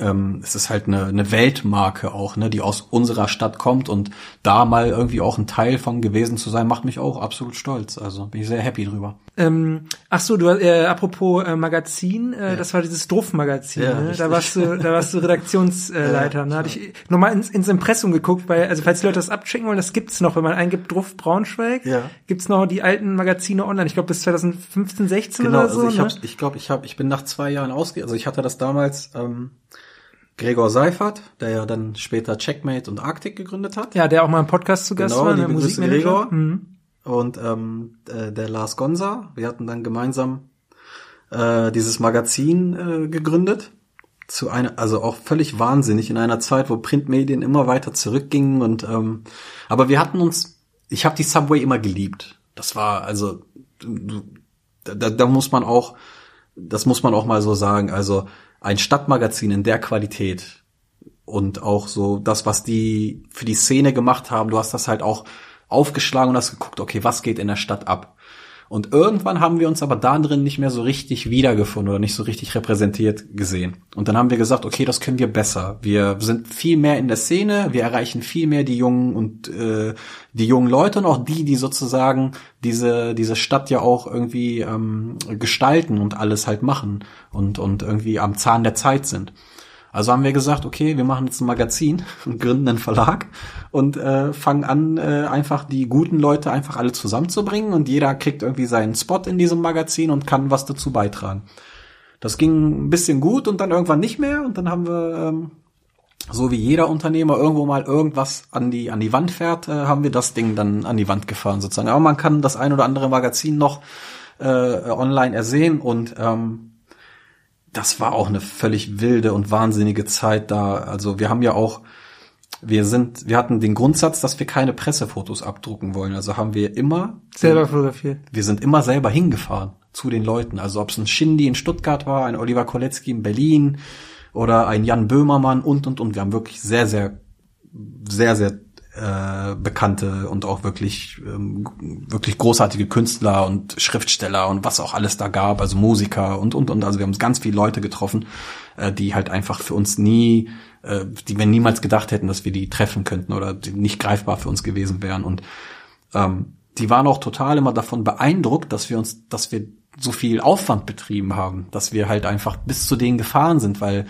ähm, es ist halt eine, eine Weltmarke auch, ne, die aus unserer Stadt kommt und da mal irgendwie auch ein Teil von gewesen zu sein, macht mich auch absolut stolz. Also bin ich sehr happy drüber. Ähm, ach so, du äh, apropos äh, Magazin, äh, Ja. das war dieses Druff-Magazin. Ja, ne? Da warst du, da warst du Redaktionsleiter. Ja, ne? Hatte ich nochmal ins, ins Impressum geguckt, weil also falls die Leute das abchecken wollen, das gibt's noch, wenn man eingibt Druff Braunschweig, Ja. gibt's noch die alten Magazine online. Ich glaube bis 2015, 16 Genau, oder so. also ich ne? hab, ich glaube, ich habe, ich bin nach zwei Jahren ausge, also ich hatte das damals ähm, Gregor Seifert, der ja dann später Checkmate und Arctic gegründet hat. Ja, der auch mal im Podcast zu Gast Genau, war, der Musikmanager. Gregor. Mhm. und ähm, äh, der Lars Gonza. Wir hatten dann gemeinsam äh, dieses Magazin äh, gegründet. Zu einer, also auch völlig wahnsinnig in einer Zeit, wo Printmedien immer weiter zurückgingen und ähm, aber wir hatten uns, ich habe die Subway immer geliebt. Das war also da, da muss man auch, das muss man auch mal so sagen. Also ein Stadtmagazin in der Qualität und auch so das, was die für die Szene gemacht haben, du hast das halt auch aufgeschlagen und hast geguckt, okay, was geht in der Stadt ab? Und irgendwann haben wir uns aber da drin nicht mehr so richtig wiedergefunden oder nicht so richtig repräsentiert gesehen. Und dann haben wir gesagt, okay, das können wir besser. Wir sind viel mehr in der Szene, wir erreichen viel mehr die jungen und äh, die jungen Leute und auch die, die sozusagen diese diese Stadt ja auch irgendwie ähm, gestalten und alles halt machen und und irgendwie am Zahn der Zeit sind. Also haben wir gesagt, okay, wir machen jetzt ein Magazin und gründen einen Verlag und äh, fangen an, äh, einfach die guten Leute einfach alle zusammenzubringen und jeder kriegt irgendwie seinen Spot in diesem Magazin und kann was dazu beitragen. Das ging ein bisschen gut und dann irgendwann nicht mehr und dann haben wir, ähm, so wie jeder Unternehmer irgendwo mal irgendwas an die an die Wand fährt, äh, haben wir das Ding dann an die Wand gefahren sozusagen. Aber man kann das ein oder andere Magazin noch äh, online ersehen und ähm, das war auch eine völlig wilde und wahnsinnige Zeit da. Also wir haben ja auch, wir sind, wir hatten den Grundsatz, dass wir keine Pressefotos abdrucken wollen. Also haben wir immer Selber fotografiert. wir sind immer selber hingefahren zu den Leuten. Also ob es ein Shindy in Stuttgart war, ein Oliver Kolecki in Berlin oder ein Jan Böhmermann und und und. Wir haben wirklich sehr, sehr, sehr, sehr äh, bekannte und auch wirklich ähm, wirklich großartige Künstler und Schriftsteller und was auch alles da gab, also Musiker und und und. Also wir haben ganz viele Leute getroffen, äh, die halt einfach für uns nie, äh, die wir niemals gedacht hätten, dass wir die treffen könnten oder die nicht greifbar für uns gewesen wären. Und ähm, die waren auch total immer davon beeindruckt, dass wir uns, dass wir so viel Aufwand betrieben haben, dass wir halt einfach bis zu denen gefahren sind, weil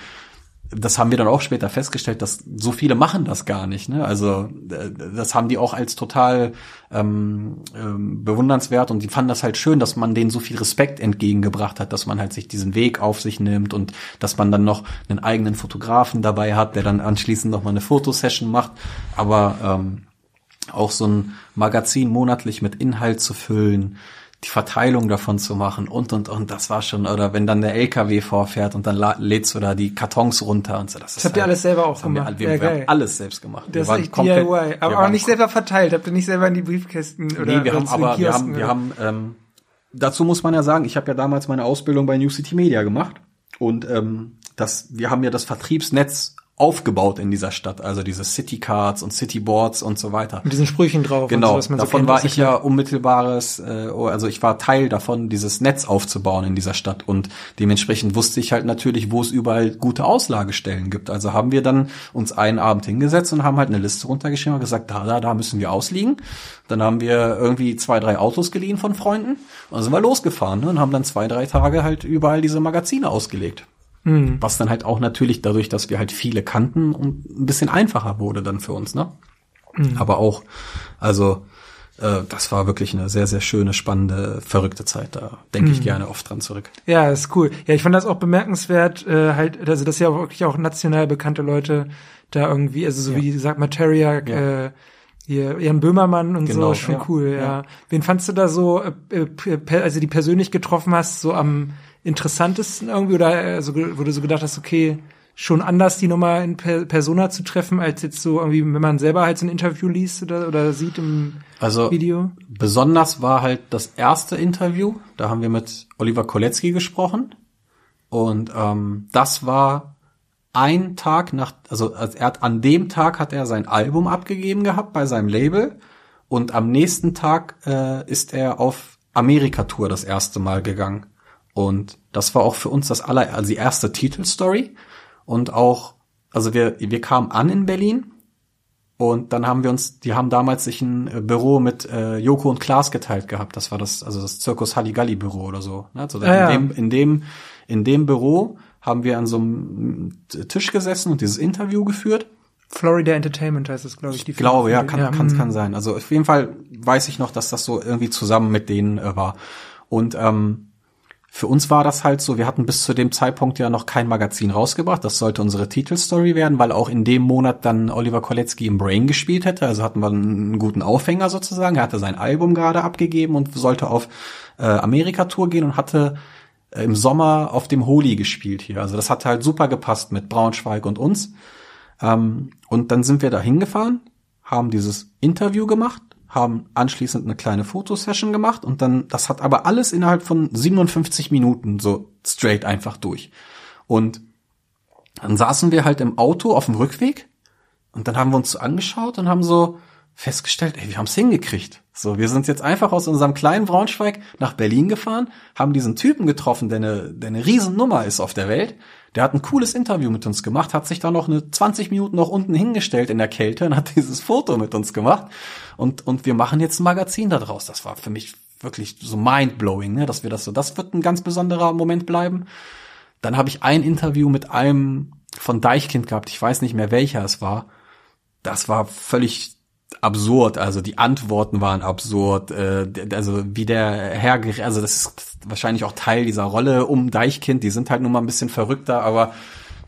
das haben wir dann auch später festgestellt, dass so viele machen das gar nicht. Ne? Also äh, das haben die auch als total ähm, ähm, bewundernswert und die fanden das halt schön, dass man denen so viel Respekt entgegengebracht hat, dass man halt sich diesen Weg auf sich nimmt und dass man dann noch einen eigenen Fotografen dabei hat, der dann anschließend noch mal eine Fotosession macht. Aber ähm, auch so ein Magazin monatlich mit Inhalt zu füllen, die Verteilung davon zu machen und und und das war schon oder wenn dann der LKW vorfährt und dann lädst du da die Kartons runter und so das, das habt halt, ihr alles selber auch gemacht. wir, wir, wir haben alles selbst gemacht. Das wir ist echt DIY aber auch nicht selber verteilt. Habt ihr nicht selber in die Briefkästen oder nee, wir haben aber wir haben wir haben ähm, dazu muss man ja sagen ich habe ja damals meine Ausbildung bei New City Media gemacht und ähm, das wir haben ja das Vertriebsnetz aufgebaut in dieser Stadt, also diese City Cards und City Boards und so weiter. Mit diesen Sprüchen drauf. Genau, so, davon so war ich ja unmittelbares, äh, oh, also ich war Teil davon, dieses Netz aufzubauen in dieser Stadt und dementsprechend wusste ich halt natürlich, wo es überall gute Auslagestellen gibt. Also haben wir dann uns einen Abend hingesetzt und haben halt eine Liste runtergeschrieben und gesagt, da, da, da müssen wir ausliegen. Dann haben wir irgendwie zwei, drei Autos geliehen von Freunden und dann sind wir losgefahren ne, und haben dann zwei, drei Tage halt überall diese Magazine ausgelegt. Mhm. Was dann halt auch natürlich dadurch, dass wir halt viele kannten und ein bisschen einfacher wurde dann für uns, ne? Mhm. Aber auch, also äh, das war wirklich eine sehr, sehr schöne, spannende, verrückte Zeit. Da denke ich mhm. gerne oft dran zurück. Ja, ist cool. Ja, ich fand das auch bemerkenswert, äh, halt, also dass ja auch wirklich auch national bekannte Leute da irgendwie, also so ja. wie sagt Materia, ja. äh, hier, Jan Böhmermann und genau, so, schon ja, cool, ja. ja. Wen fandst du da so, äh, äh also die persönlich getroffen hast, so am interessantesten irgendwie oder also, wo du so gedacht hast, okay, schon anders die Nummer in Persona zu treffen, als jetzt so irgendwie, wenn man selber halt so ein Interview liest oder, oder sieht im also, Video? Besonders war halt das erste Interview, da haben wir mit Oliver Kolecki gesprochen und ähm, das war ein Tag nach, also er hat an dem Tag hat er sein Album abgegeben gehabt bei seinem Label und am nächsten Tag äh, ist er auf Amerika-Tour das erste Mal gegangen. Und das war auch für uns das aller, also die erste Titelstory. Und auch, also wir, wir kamen an in Berlin und dann haben wir uns, die haben damals sich ein äh, Büro mit äh, Joko und Klaas geteilt gehabt. Das war das, also das Zirkus Halligalli Büro oder so. Ne? Also ja, in, dem, in dem, in dem Büro haben wir an so einem Tisch gesessen und dieses Interview geführt. Florida Entertainment heißt es, glaube ich. Die ich glaube, ja, kann, ja, kann, kann mhm. sein. Also auf jeden Fall weiß ich noch, dass das so irgendwie zusammen mit denen äh, war. Und ähm, für uns war das halt so, wir hatten bis zu dem Zeitpunkt ja noch kein Magazin rausgebracht. Das sollte unsere Titelstory werden, weil auch in dem Monat dann Oliver Kolecki im Brain gespielt hätte. Also hatten wir einen guten Aufhänger sozusagen. Er hatte sein Album gerade abgegeben und sollte auf äh, Amerika-Tour gehen und hatte äh, im Sommer auf dem Holy gespielt hier. Also das hat halt super gepasst mit Braunschweig und uns. Ähm, und dann sind wir da hingefahren, haben dieses Interview gemacht haben anschließend eine kleine Fotosession gemacht und dann, das hat aber alles innerhalb von 57 Minuten so straight einfach durch. Und dann saßen wir halt im Auto auf dem Rückweg und dann haben wir uns so angeschaut und haben so festgestellt, ey, wir haben es hingekriegt. So, wir sind jetzt einfach aus unserem kleinen Braunschweig nach Berlin gefahren, haben diesen Typen getroffen, der eine, der eine Riesennummer ist auf der Welt der hat ein cooles Interview mit uns gemacht, hat sich da noch eine 20 Minuten noch unten hingestellt in der Kälte und hat dieses Foto mit uns gemacht. Und, und wir machen jetzt ein Magazin daraus. Das war für mich wirklich so mindblowing, ne, dass wir das so, das wird ein ganz besonderer Moment bleiben. Dann habe ich ein Interview mit einem von Deichkind gehabt. Ich weiß nicht mehr welcher es war. Das war völlig absurd. Also die Antworten waren absurd. Äh, also wie der Herr, also das ist wahrscheinlich auch Teil dieser Rolle um Deichkind. Die sind halt nun mal ein bisschen verrückter, aber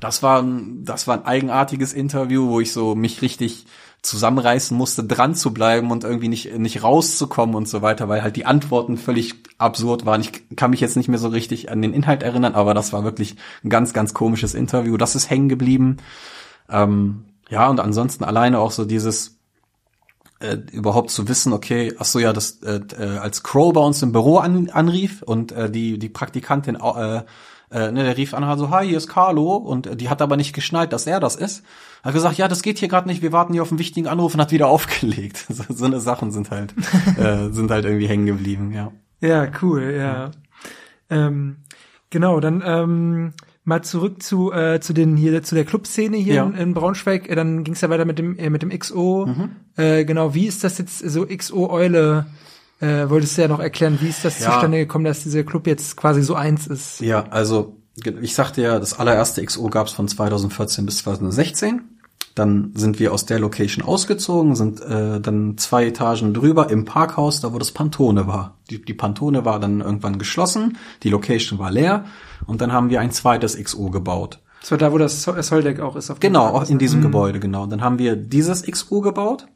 das war, das war ein eigenartiges Interview, wo ich so mich richtig zusammenreißen musste, dran zu bleiben und irgendwie nicht, nicht rauszukommen und so weiter, weil halt die Antworten völlig absurd waren. Ich kann mich jetzt nicht mehr so richtig an den Inhalt erinnern, aber das war wirklich ein ganz, ganz komisches Interview. Das ist hängen geblieben. Ähm, ja, und ansonsten alleine auch so dieses, äh, überhaupt zu wissen, okay, ach so ja, das äh, äh, als Crow bei uns im Büro an, anrief und äh, die die Praktikantin äh, äh, ne, der rief an, also hi, hier ist Carlo und äh, die hat aber nicht geschnallt, dass er das ist. Hat gesagt, ja, das geht hier gerade nicht, wir warten hier auf einen wichtigen Anruf und hat wieder aufgelegt. So, so eine Sachen sind halt äh, sind halt irgendwie hängen geblieben, ja. Ja, cool, ja. ja. Ähm, genau, dann ähm, mal zurück zu äh, zu den hier zu der Clubszene hier ja. in, in, Braunschweig. Äh, dann ging es ja weiter mit dem äh, mit dem XO. Mhm. Äh, genau, wie ist das jetzt so XO Eule? Äh, wolltest du ja noch erklären, wie ist das ja. zustande gekommen, dass dieser Club jetzt quasi so eins ist? Ja, also ich sagte ja, das allererste XO gab es von 2014 bis 2016. Dann sind wir aus der Location ausgezogen, sind äh, dann zwei Etagen drüber im Parkhaus, da wo das Pantone war. Die, die Pantone war dann irgendwann geschlossen, die Location war leer und dann haben wir ein zweites XO gebaut. Das war da, wo das Soldeck auch ist. genau, auch in diesem mhm. Gebäude, genau. Dann haben wir dieses XO gebaut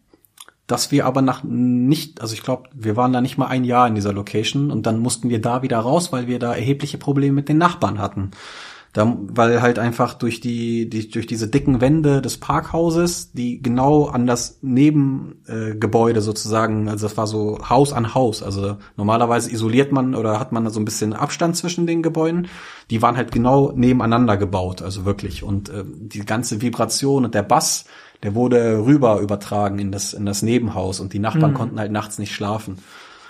dass wir aber nach nicht, also ich glaube, wir waren da nicht mal ein Jahr in dieser Location und dann mussten wir da wieder raus, weil wir da erhebliche Probleme mit den Nachbarn hatten. Da, weil halt einfach durch die, die durch diese dicken Wände des Parkhauses, die genau an das Nebengebäude äh, sozusagen, also das war so Haus an Haus. Also normalerweise isoliert man oder hat man so ein bisschen Abstand zwischen den Gebäuden. Die waren halt genau nebeneinander gebaut, also wirklich. Und äh, die ganze Vibration und der Bass, der wurde rüber übertragen in das, in das Nebenhaus und die Nachbarn mhm. konnten halt nachts nicht schlafen.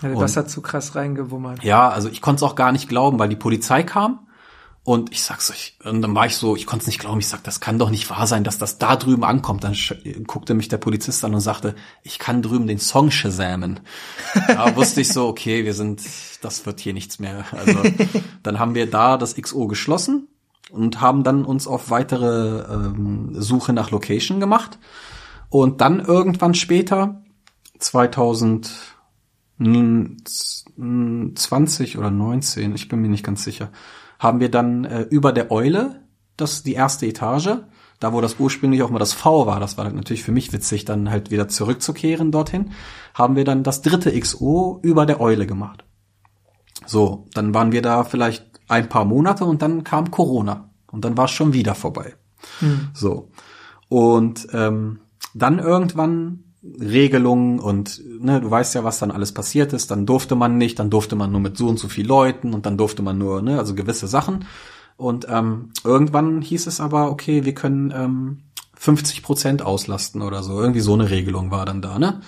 Ja, das hat zu krass reingewummert. Ja, also ich konnte es auch gar nicht glauben, weil die Polizei kam und ich sag's euch, und dann war ich so, ich konnte es nicht glauben, ich sag, das kann doch nicht wahr sein, dass das da drüben ankommt. Dann guckte mich der Polizist an und sagte, ich kann drüben den Song shazamen. Da wusste ich so, okay, wir sind, das wird hier nichts mehr. Also dann haben wir da das XO geschlossen und haben dann uns auf weitere ähm, Suche nach Location gemacht. Und dann irgendwann später, 2020 oder 19, ich bin mir nicht ganz sicher, haben wir dann äh, über der Eule, das die erste Etage, da wo das ursprünglich auch mal das V war, das war natürlich für mich witzig, dann halt wieder zurückzukehren dorthin, haben wir dann das dritte XO über der Eule gemacht. So, dann waren wir da vielleicht ein paar Monate und dann kam Corona und dann war es schon wieder vorbei. Hm. So. Und ähm, dann irgendwann Regelungen und ne, du weißt ja, was dann alles passiert ist. Dann durfte man nicht, dann durfte man nur mit so und so viel Leuten und dann durfte man nur, ne, also gewisse Sachen. Und ähm, irgendwann hieß es aber, okay, wir können ähm, 50 Prozent auslasten oder so. Irgendwie so eine Regelung war dann da, ne?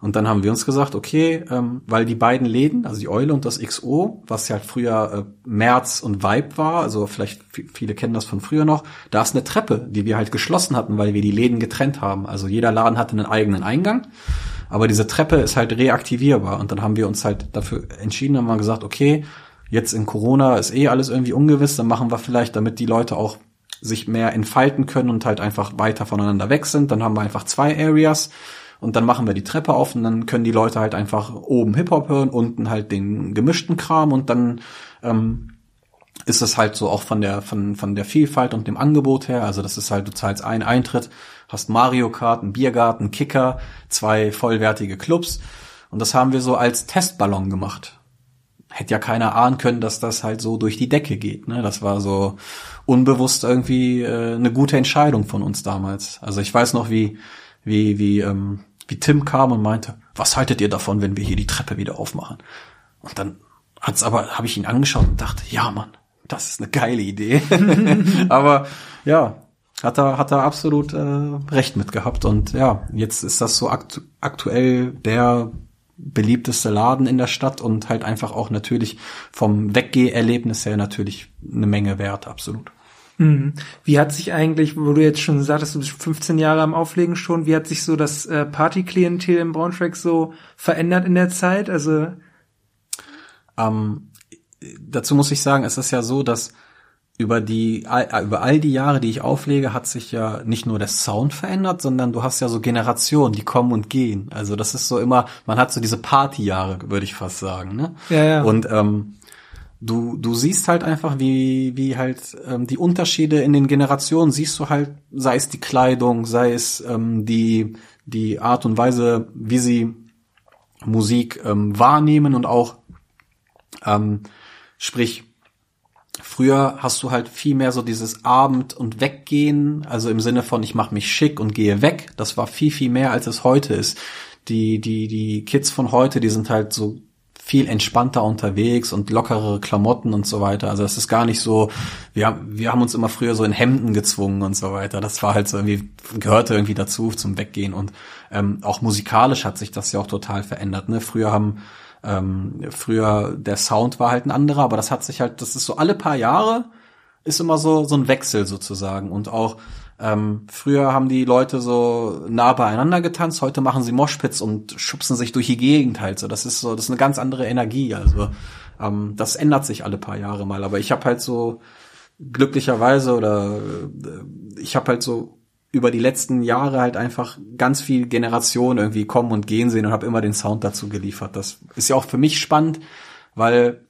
Und dann haben wir uns gesagt, okay, ähm, weil die beiden Läden, also die Eule und das XO, was ja früher äh, März und Vibe war, also vielleicht viele kennen das von früher noch, da ist eine Treppe, die wir halt geschlossen hatten, weil wir die Läden getrennt haben. Also jeder Laden hatte einen eigenen Eingang, aber diese Treppe ist halt reaktivierbar. Und dann haben wir uns halt dafür entschieden, haben wir gesagt, okay, jetzt in Corona ist eh alles irgendwie ungewiss, dann machen wir vielleicht, damit die Leute auch sich mehr entfalten können und halt einfach weiter voneinander weg sind, dann haben wir einfach zwei Areas und dann machen wir die Treppe auf und dann können die Leute halt einfach oben Hip-Hop hören, unten halt den gemischten Kram und dann ähm, ist es halt so auch von der, von, von der Vielfalt und dem Angebot her. Also das ist halt, du zahlst einen Eintritt, hast Mario Kart, einen Biergarten, Kicker, zwei vollwertige Clubs. Und das haben wir so als Testballon gemacht. Hätte ja keiner ahnen können, dass das halt so durch die Decke geht. Ne? Das war so unbewusst irgendwie äh, eine gute Entscheidung von uns damals. Also ich weiß noch, wie, wie, wie ähm, wie Tim kam und meinte, was haltet ihr davon, wenn wir hier die Treppe wieder aufmachen? Und dann hat's aber, habe ich ihn angeschaut und dachte, ja, Mann, das ist eine geile Idee. aber ja, hat er, hat er absolut äh, recht mit gehabt. Und ja, jetzt ist das so aktu aktuell der beliebteste Laden in der Stadt und halt einfach auch natürlich vom Weggeh-Erlebnis her natürlich eine Menge wert, absolut. Mhm. Wie hat sich eigentlich, wo du jetzt schon sagtest, du bist 15 Jahre am Auflegen schon, wie hat sich so das äh, Partyklientel im Braunschweig so verändert in der Zeit? Also ähm, dazu muss ich sagen, es ist ja so, dass über die äh, über all die Jahre, die ich auflege, hat sich ja nicht nur der Sound verändert, sondern du hast ja so Generationen, die kommen und gehen. Also das ist so immer, man hat so diese Partyjahre, würde ich fast sagen, ne? Ja, ja. Und ähm, du, du siehst halt einfach, wie, wie halt ähm, die Unterschiede in den Generationen siehst du halt, sei es die Kleidung, sei es ähm, die, die Art und Weise, wie sie Musik ähm, wahrnehmen und auch, ähm, sprich, früher hast du halt viel mehr so dieses Abend- und Weggehen, also im Sinne von, ich mache mich schick und gehe weg. Das war viel, viel mehr, als es heute ist. Die, die, die Kids von heute, die sind halt so viel entspannter unterwegs und lockere Klamotten und so weiter. Also es ist gar nicht so, wir, wir haben uns immer früher so in Hemden gezwungen und so weiter. Das war halt so irgendwie, gehörte irgendwie dazu zum Weggehen. Und ähm, auch musikalisch hat sich das ja auch total verändert. Ne? Früher haben ähm, früher der Sound war halt ein anderer, aber das hat sich halt, das ist so alle paar Jahre ist immer so so ein Wechsel sozusagen und auch ähm, früher haben die Leute so nah beieinander getanzt, heute machen sie Moshpits und schubsen sich durch die Gegend halt. So, das ist so, das ist eine ganz andere Energie. Also ähm, das ändert sich alle paar Jahre mal. Aber ich habe halt so glücklicherweise oder äh, ich habe halt so über die letzten Jahre halt einfach ganz viel Generation irgendwie kommen und gehen sehen und habe immer den Sound dazu geliefert. Das ist ja auch für mich spannend, weil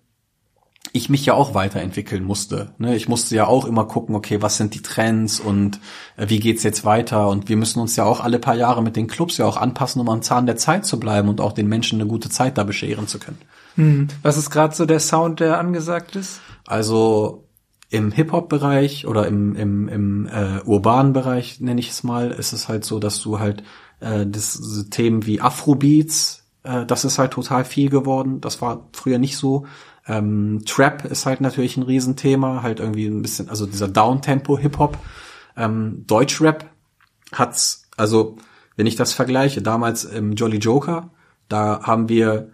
ich mich ja auch weiterentwickeln musste. Ne? Ich musste ja auch immer gucken, okay, was sind die Trends und äh, wie geht's jetzt weiter? Und wir müssen uns ja auch alle paar Jahre mit den Clubs ja auch anpassen, um am Zahn der Zeit zu bleiben und auch den Menschen eine gute Zeit da bescheren zu können. Hm. Was ist gerade so der Sound, der angesagt ist? Also im Hip-Hop-Bereich oder im, im, im äh, urbanen Bereich, nenne ich es mal, ist es halt so, dass du halt äh, das, Themen wie Afrobeats, äh, das ist halt total viel geworden. Das war früher nicht so. Ähm, Trap ist halt natürlich ein Riesenthema, halt irgendwie ein bisschen, also dieser Downtempo-Hip-Hop. Ähm, Deutschrap hat's, also wenn ich das vergleiche, damals im Jolly Joker, da haben wir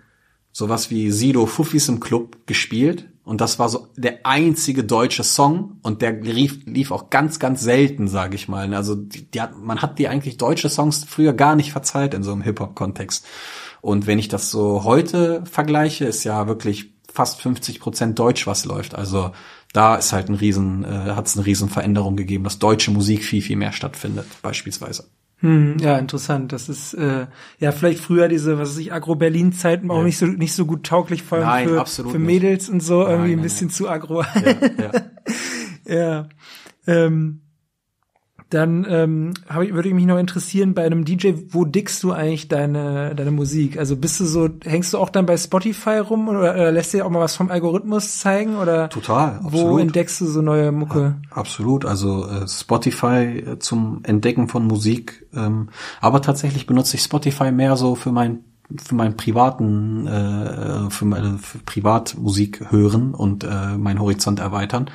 sowas wie Sido Fuffis im Club gespielt und das war so der einzige deutsche Song und der lief, lief auch ganz, ganz selten, sage ich mal. Also die, die hat, man hat die eigentlich deutsche Songs früher gar nicht verzeiht in so einem Hip-Hop-Kontext. Und wenn ich das so heute vergleiche, ist ja wirklich fast 50 Prozent Deutsch, was läuft. Also da ist halt ein riesen, äh, hat es eine riesen Veränderung gegeben, dass deutsche Musik viel, viel mehr stattfindet, beispielsweise. Hm, ja, interessant. Das ist äh, ja vielleicht früher diese, was weiß ich, Agro-Berlin-Zeiten auch ja. nicht so nicht so gut tauglich, vor allem nein, für, für Mädels und so, irgendwie nein, ein bisschen nein. zu agro. Ja, ja. ja. Ähm, dann ähm, ich, würde ich mich noch interessieren bei einem DJ, wo dickst du eigentlich deine deine Musik? Also bist du so, hängst du auch dann bei Spotify rum oder, oder lässt dir auch mal was vom Algorithmus zeigen oder total? Absolut. Wo entdeckst du so neue Mucke? Ja, absolut, also äh, Spotify äh, zum Entdecken von Musik, ähm, aber tatsächlich benutze ich Spotify mehr so für mein für meinen privaten äh, für meine für Privatmusik hören und äh, meinen Horizont erweitern.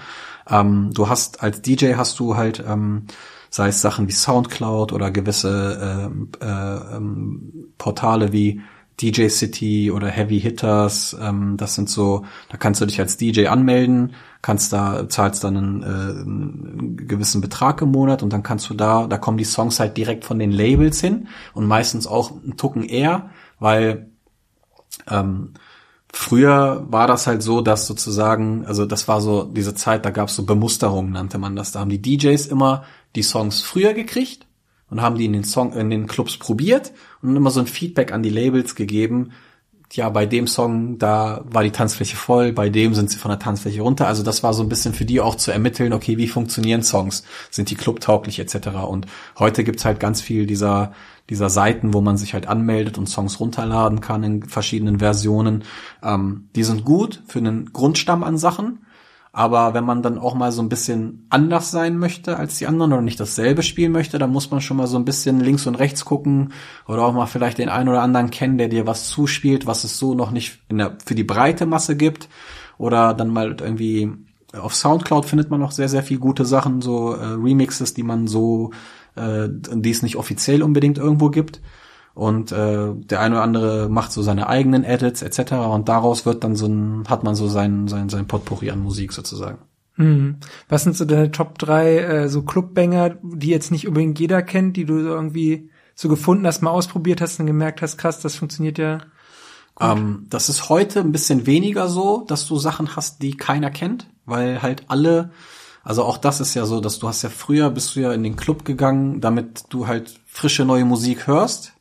Ähm, du hast als DJ hast du halt ähm, sei es Sachen wie Soundcloud oder gewisse äh, äh, ähm, Portale wie DJ City oder Heavy Hitters, ähm, das sind so, da kannst du dich als DJ anmelden, kannst da, zahlst dann einen, äh, einen gewissen Betrag im Monat und dann kannst du da, da kommen die Songs halt direkt von den Labels hin und meistens auch einen Tucken eher, weil ähm, Früher war das halt so, dass sozusagen, also das war so diese Zeit, da gab es so Bemusterungen, nannte man das. Da haben die DJs immer die Songs früher gekriegt und haben die in den Song, in den Clubs probiert und immer so ein Feedback an die Labels gegeben. Ja, bei dem Song, da war die Tanzfläche voll, bei dem sind sie von der Tanzfläche runter. Also das war so ein bisschen für die auch zu ermitteln, okay, wie funktionieren Songs? Sind die clubtauglich etc. Und heute gibt's halt ganz viel dieser, dieser Seiten, wo man sich halt anmeldet und Songs runterladen kann in verschiedenen Versionen. Ähm, die sind gut für einen Grundstamm an Sachen aber wenn man dann auch mal so ein bisschen anders sein möchte als die anderen oder nicht dasselbe spielen möchte, dann muss man schon mal so ein bisschen links und rechts gucken oder auch mal vielleicht den einen oder anderen kennen, der dir was zuspielt, was es so noch nicht der, für die breite Masse gibt. Oder dann mal irgendwie auf Soundcloud findet man noch sehr, sehr viel gute Sachen, so äh, Remixes, die man so, äh, die es nicht offiziell unbedingt irgendwo gibt und äh, der eine oder andere macht so seine eigenen Edits etc. und daraus wird dann so ein, hat man so sein, sein, sein Potpourri an Musik sozusagen. Mhm. Was sind so deine Top drei äh, so Clubbanger, die jetzt nicht unbedingt jeder kennt, die du so irgendwie so gefunden hast, mal ausprobiert hast und gemerkt hast, krass, das funktioniert ja. Ähm, das ist heute ein bisschen weniger so, dass du Sachen hast, die keiner kennt, weil halt alle, also auch das ist ja so, dass du hast ja früher bist du ja in den Club gegangen, damit du halt frische neue Musik hörst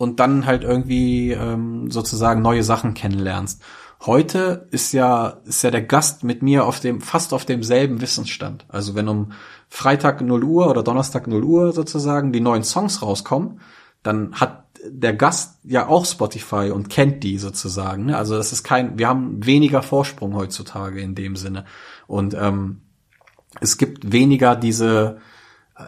und dann halt irgendwie ähm, sozusagen neue Sachen kennenlernst. Heute ist ja ist ja der Gast mit mir auf dem fast auf demselben Wissensstand. Also wenn um Freitag 0 Uhr oder Donnerstag 0 Uhr sozusagen die neuen Songs rauskommen, dann hat der Gast ja auch Spotify und kennt die sozusagen. Ne? Also das ist kein, wir haben weniger Vorsprung heutzutage in dem Sinne. Und ähm, es gibt weniger diese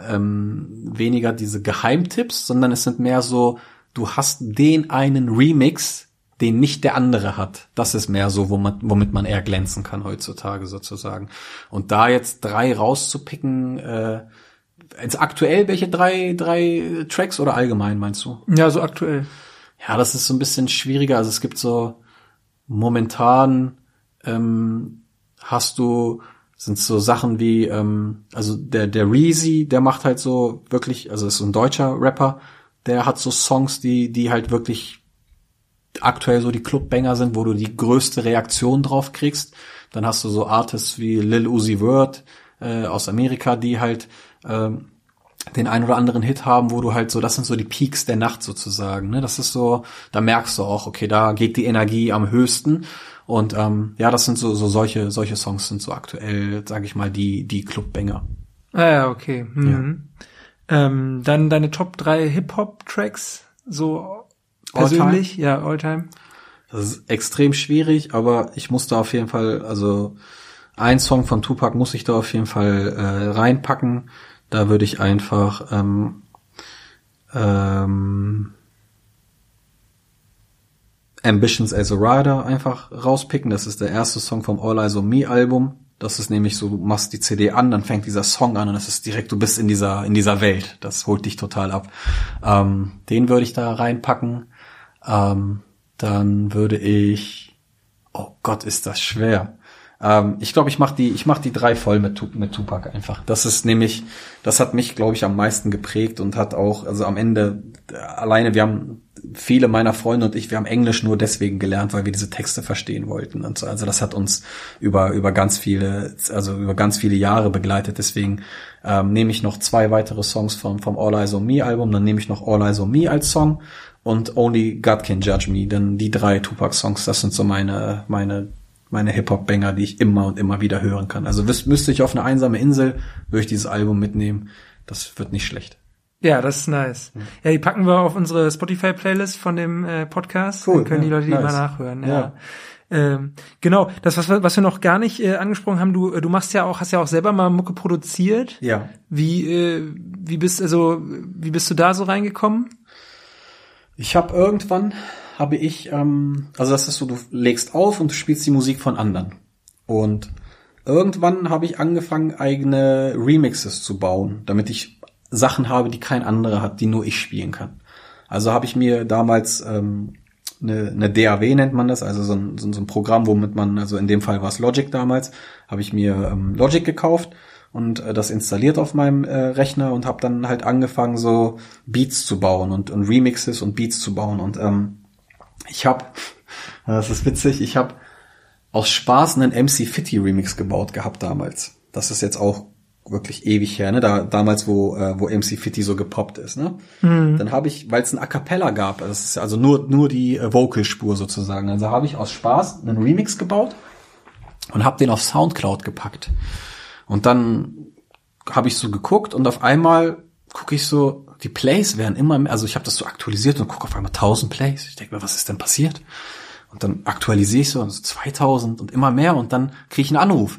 ähm, weniger diese Geheimtipps, sondern es sind mehr so du hast den einen Remix, den nicht der andere hat. Das ist mehr so, womit man eher glänzen kann heutzutage sozusagen. Und da jetzt drei rauszupicken, äh, jetzt aktuell welche drei, drei Tracks oder allgemein meinst du? Ja, so aktuell. Ja, das ist so ein bisschen schwieriger. Also es gibt so momentan ähm, hast du sind so Sachen wie ähm, also der der Reezy, der macht halt so wirklich, also ist so ein deutscher Rapper, der hat so Songs, die, die halt wirklich aktuell so die Clubbanger sind, wo du die größte Reaktion drauf kriegst. Dann hast du so Artists wie Lil Uzi Word, äh, aus Amerika, die halt äh, den ein oder anderen Hit haben, wo du halt so, das sind so die Peaks der Nacht sozusagen. Ne? Das ist so, da merkst du auch, okay, da geht die Energie am höchsten. Und ähm, ja, das sind so, so solche, solche Songs sind so aktuell, sage ich mal, die, die Clubbanger. Ah ja, okay. Mhm. Ja. Ähm, dann deine Top 3 Hip-Hop-Tracks, so persönlich, all ja, Alltime. Das ist extrem schwierig, aber ich musste auf jeden Fall, also ein Song von Tupac muss ich da auf jeden Fall äh, reinpacken. Da würde ich einfach ähm, ähm, Ambitions as a Rider einfach rauspicken. Das ist der erste Song vom All Eyes on Me Album. Das ist nämlich so, du machst die CD an, dann fängt dieser Song an und das ist direkt, du bist in dieser, in dieser Welt. Das holt dich total ab. Ähm, den würde ich da reinpacken. Ähm, dann würde ich, oh Gott, ist das schwer. Ähm, ich glaube, ich mache die, ich mach die drei voll mit, mit Tupac einfach. Das ist nämlich, das hat mich, glaube ich, am meisten geprägt und hat auch, also am Ende, alleine, wir haben, viele meiner Freunde und ich, wir haben Englisch nur deswegen gelernt, weil wir diese Texte verstehen wollten und so. Also das hat uns über, über ganz viele, also über ganz viele Jahre begleitet. Deswegen ähm, nehme ich noch zwei weitere Songs vom, vom All Eyes on Me Album, dann nehme ich noch All Eyes on Me als Song und Only God Can Judge Me. Denn die drei Tupac-Songs, das sind so meine, meine meine Hip-Hop-Banger, die ich immer und immer wieder hören kann. Also müsste ich auf eine einsame Insel, würde ich dieses Album mitnehmen. Das wird nicht schlecht. Ja, das ist nice. Ja, die packen wir auf unsere Spotify-Playlist von dem äh, Podcast. Cool, Dann können ja, die Leute die nice. mal nachhören. Ja. ja. Ähm, genau, das was, was wir noch gar nicht äh, angesprochen haben, du du machst ja auch hast ja auch selber mal Mucke produziert. Ja. Wie äh, wie bist also wie bist du da so reingekommen? Ich habe irgendwann habe ich, ähm, also das ist so, du legst auf und du spielst die Musik von anderen. Und irgendwann habe ich angefangen, eigene Remixes zu bauen, damit ich Sachen habe, die kein anderer hat, die nur ich spielen kann. Also habe ich mir damals ähm, eine, eine DAW nennt man das, also so ein, so ein Programm, womit man, also in dem Fall war es Logic damals, habe ich mir ähm, Logic gekauft und äh, das installiert auf meinem äh, Rechner und habe dann halt angefangen, so Beats zu bauen und, und Remixes und Beats zu bauen und ähm, ich habe, das ist witzig, ich habe aus Spaß einen MC Fitty Remix gebaut gehabt damals. Das ist jetzt auch wirklich ewig her, ne? Da damals, wo äh, wo MC Fitty so gepoppt ist, ne? Mhm. Dann habe ich, weil es ein A cappella gab, das ist also nur nur die äh, Vocalspur sozusagen. Also habe ich aus Spaß einen Remix gebaut und habe den auf Soundcloud gepackt. Und dann habe ich so geguckt und auf einmal gucke ich so, die Plays werden immer mehr, also ich habe das so aktualisiert und gucke auf einmal 1000 Plays. Ich denke mir, was ist denn passiert? Und dann aktualisiere ich so, also 2000 und immer mehr und dann kriege ich einen Anruf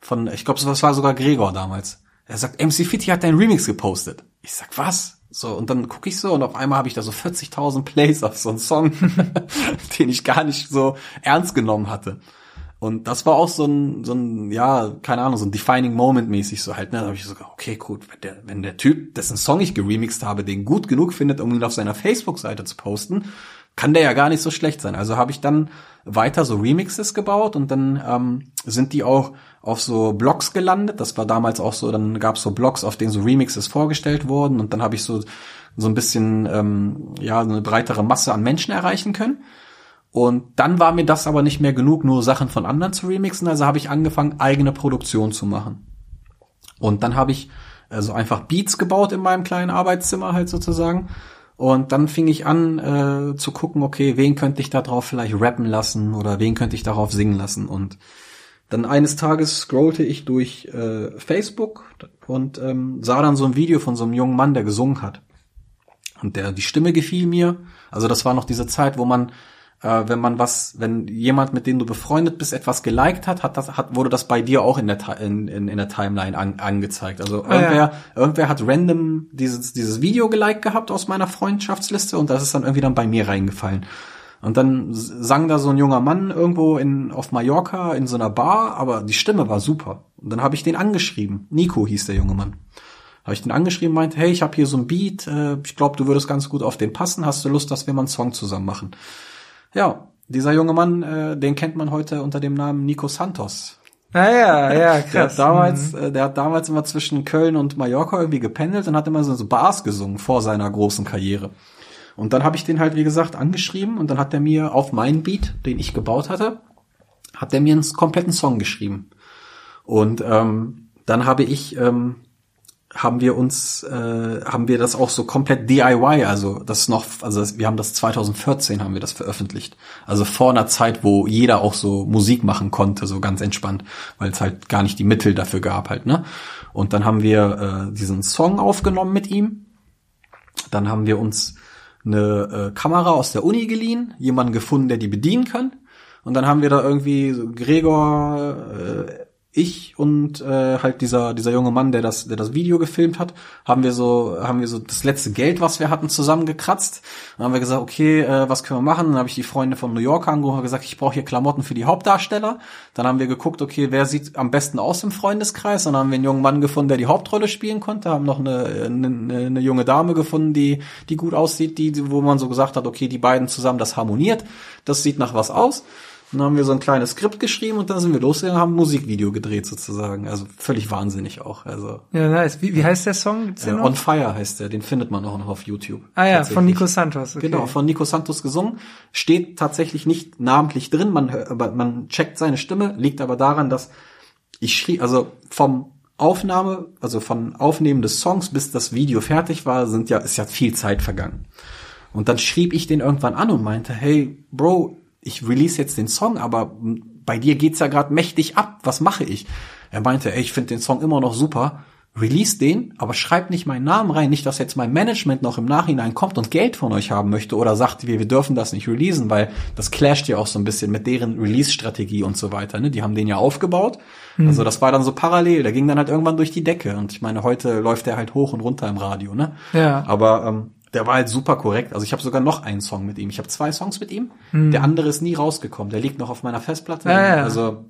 von, ich glaube, das war sogar Gregor damals. Er sagt, MC Fitty hat deinen Remix gepostet. Ich sag, was? So, und dann gucke ich so und auf einmal habe ich da so 40.000 Plays auf so einen Song, den ich gar nicht so ernst genommen hatte. Und das war auch so ein, so ein, ja, keine Ahnung, so ein Defining Moment mäßig so halt, ne? Da habe ich so, okay, gut, wenn der, wenn der Typ, dessen Song ich geremixed habe, den gut genug findet, um ihn auf seiner Facebook-Seite zu posten, kann der ja gar nicht so schlecht sein. Also habe ich dann weiter so Remixes gebaut und dann ähm, sind die auch auf so Blogs gelandet. Das war damals auch so, dann gab es so Blogs, auf denen so Remixes vorgestellt wurden und dann habe ich so so ein bisschen ähm, ja eine breitere Masse an Menschen erreichen können. Und dann war mir das aber nicht mehr genug, nur Sachen von anderen zu remixen, also habe ich angefangen, eigene Produktion zu machen. Und dann habe ich also einfach Beats gebaut in meinem kleinen Arbeitszimmer halt sozusagen. Und dann fing ich an äh, zu gucken, okay, wen könnte ich da drauf vielleicht rappen lassen oder wen könnte ich darauf singen lassen. Und dann eines Tages scrollte ich durch äh, Facebook und ähm, sah dann so ein Video von so einem jungen Mann, der gesungen hat. Und der die Stimme gefiel mir. Also das war noch diese Zeit, wo man äh, wenn man was, wenn jemand, mit dem du befreundet bist, etwas geliked hat, hat das, hat, wurde das bei dir auch in der, in, in, in der Timeline an, angezeigt. Also ah, irgendwer, ja. irgendwer hat random dieses, dieses Video geliked gehabt aus meiner Freundschaftsliste und das ist dann irgendwie dann bei mir reingefallen. Und dann sang da so ein junger Mann irgendwo in, auf Mallorca in so einer Bar, aber die Stimme war super. Und dann habe ich den angeschrieben. Nico hieß der junge Mann. Habe ich den angeschrieben, meinte, hey, ich habe hier so ein Beat, äh, ich glaube, du würdest ganz gut auf den passen. Hast du Lust, dass wir mal einen Song zusammen machen? Ja, dieser junge Mann, äh, den kennt man heute unter dem Namen Nico Santos. Ah ja, ja, krass. Der hat damals, mhm. äh, der hat damals immer zwischen Köln und Mallorca irgendwie gependelt und hat immer so Bars gesungen vor seiner großen Karriere. Und dann habe ich den halt, wie gesagt, angeschrieben und dann hat er mir auf meinen Beat, den ich gebaut hatte, hat er mir einen kompletten Song geschrieben. Und ähm, dann habe ich ähm, haben wir uns äh, haben wir das auch so komplett DIY, also das noch also das, wir haben das 2014 haben wir das veröffentlicht. Also vor einer Zeit, wo jeder auch so Musik machen konnte, so ganz entspannt, weil es halt gar nicht die Mittel dafür gab halt, ne? Und dann haben wir äh, diesen Song aufgenommen mit ihm. Dann haben wir uns eine äh, Kamera aus der Uni geliehen, jemanden gefunden, der die bedienen kann. Und dann haben wir da irgendwie so Gregor, äh, ich und äh, halt dieser dieser junge Mann, der das der das Video gefilmt hat, haben wir so haben wir so das letzte Geld, was wir hatten, zusammengekratzt. Dann haben wir gesagt, okay, äh, was können wir machen? Dann habe ich die Freunde von New York angerufen und gesagt, ich brauche hier Klamotten für die Hauptdarsteller. Dann haben wir geguckt, okay, wer sieht am besten aus im Freundeskreis? Dann haben wir einen jungen Mann gefunden, der die Hauptrolle spielen konnte, haben noch eine, eine, eine junge Dame gefunden, die die gut aussieht, die wo man so gesagt hat, okay, die beiden zusammen, das harmoniert, das sieht nach was aus. Und dann haben wir so ein kleines Skript geschrieben und dann sind wir losgegangen, haben ein Musikvideo gedreht sozusagen. Also völlig wahnsinnig auch. Also Ja, nice. Wie, wie heißt der Song? Gibt's äh? On Fire heißt der, den findet man auch noch auf YouTube. ah ja, von Nico Santos. Okay. Genau, von Nico Santos gesungen. Steht tatsächlich nicht namentlich drin, man, aber man checkt seine Stimme, liegt aber daran, dass ich schrieb, also vom Aufnahme, also von Aufnehmen des Songs bis das Video fertig war, sind ja, ist ja viel Zeit vergangen. Und dann schrieb ich den irgendwann an und meinte, hey, Bro, ich release jetzt den Song, aber bei dir geht's ja gerade mächtig ab. Was mache ich? Er meinte, ey, ich finde den Song immer noch super. Release den, aber schreib nicht meinen Namen rein, nicht, dass jetzt mein Management noch im Nachhinein kommt und Geld von euch haben möchte oder sagt, wir, wir dürfen das nicht releasen, weil das clasht ja auch so ein bisschen mit deren Release-Strategie und so weiter. Ne? Die haben den ja aufgebaut. Also das war dann so parallel. Der ging dann halt irgendwann durch die Decke. Und ich meine, heute läuft der halt hoch und runter im Radio. Ne? Ja. Aber ähm, der war halt super korrekt. Also ich habe sogar noch einen Song mit ihm. Ich habe zwei Songs mit ihm. Der andere ist nie rausgekommen. Der liegt noch auf meiner Festplatte. Ah, ja. Also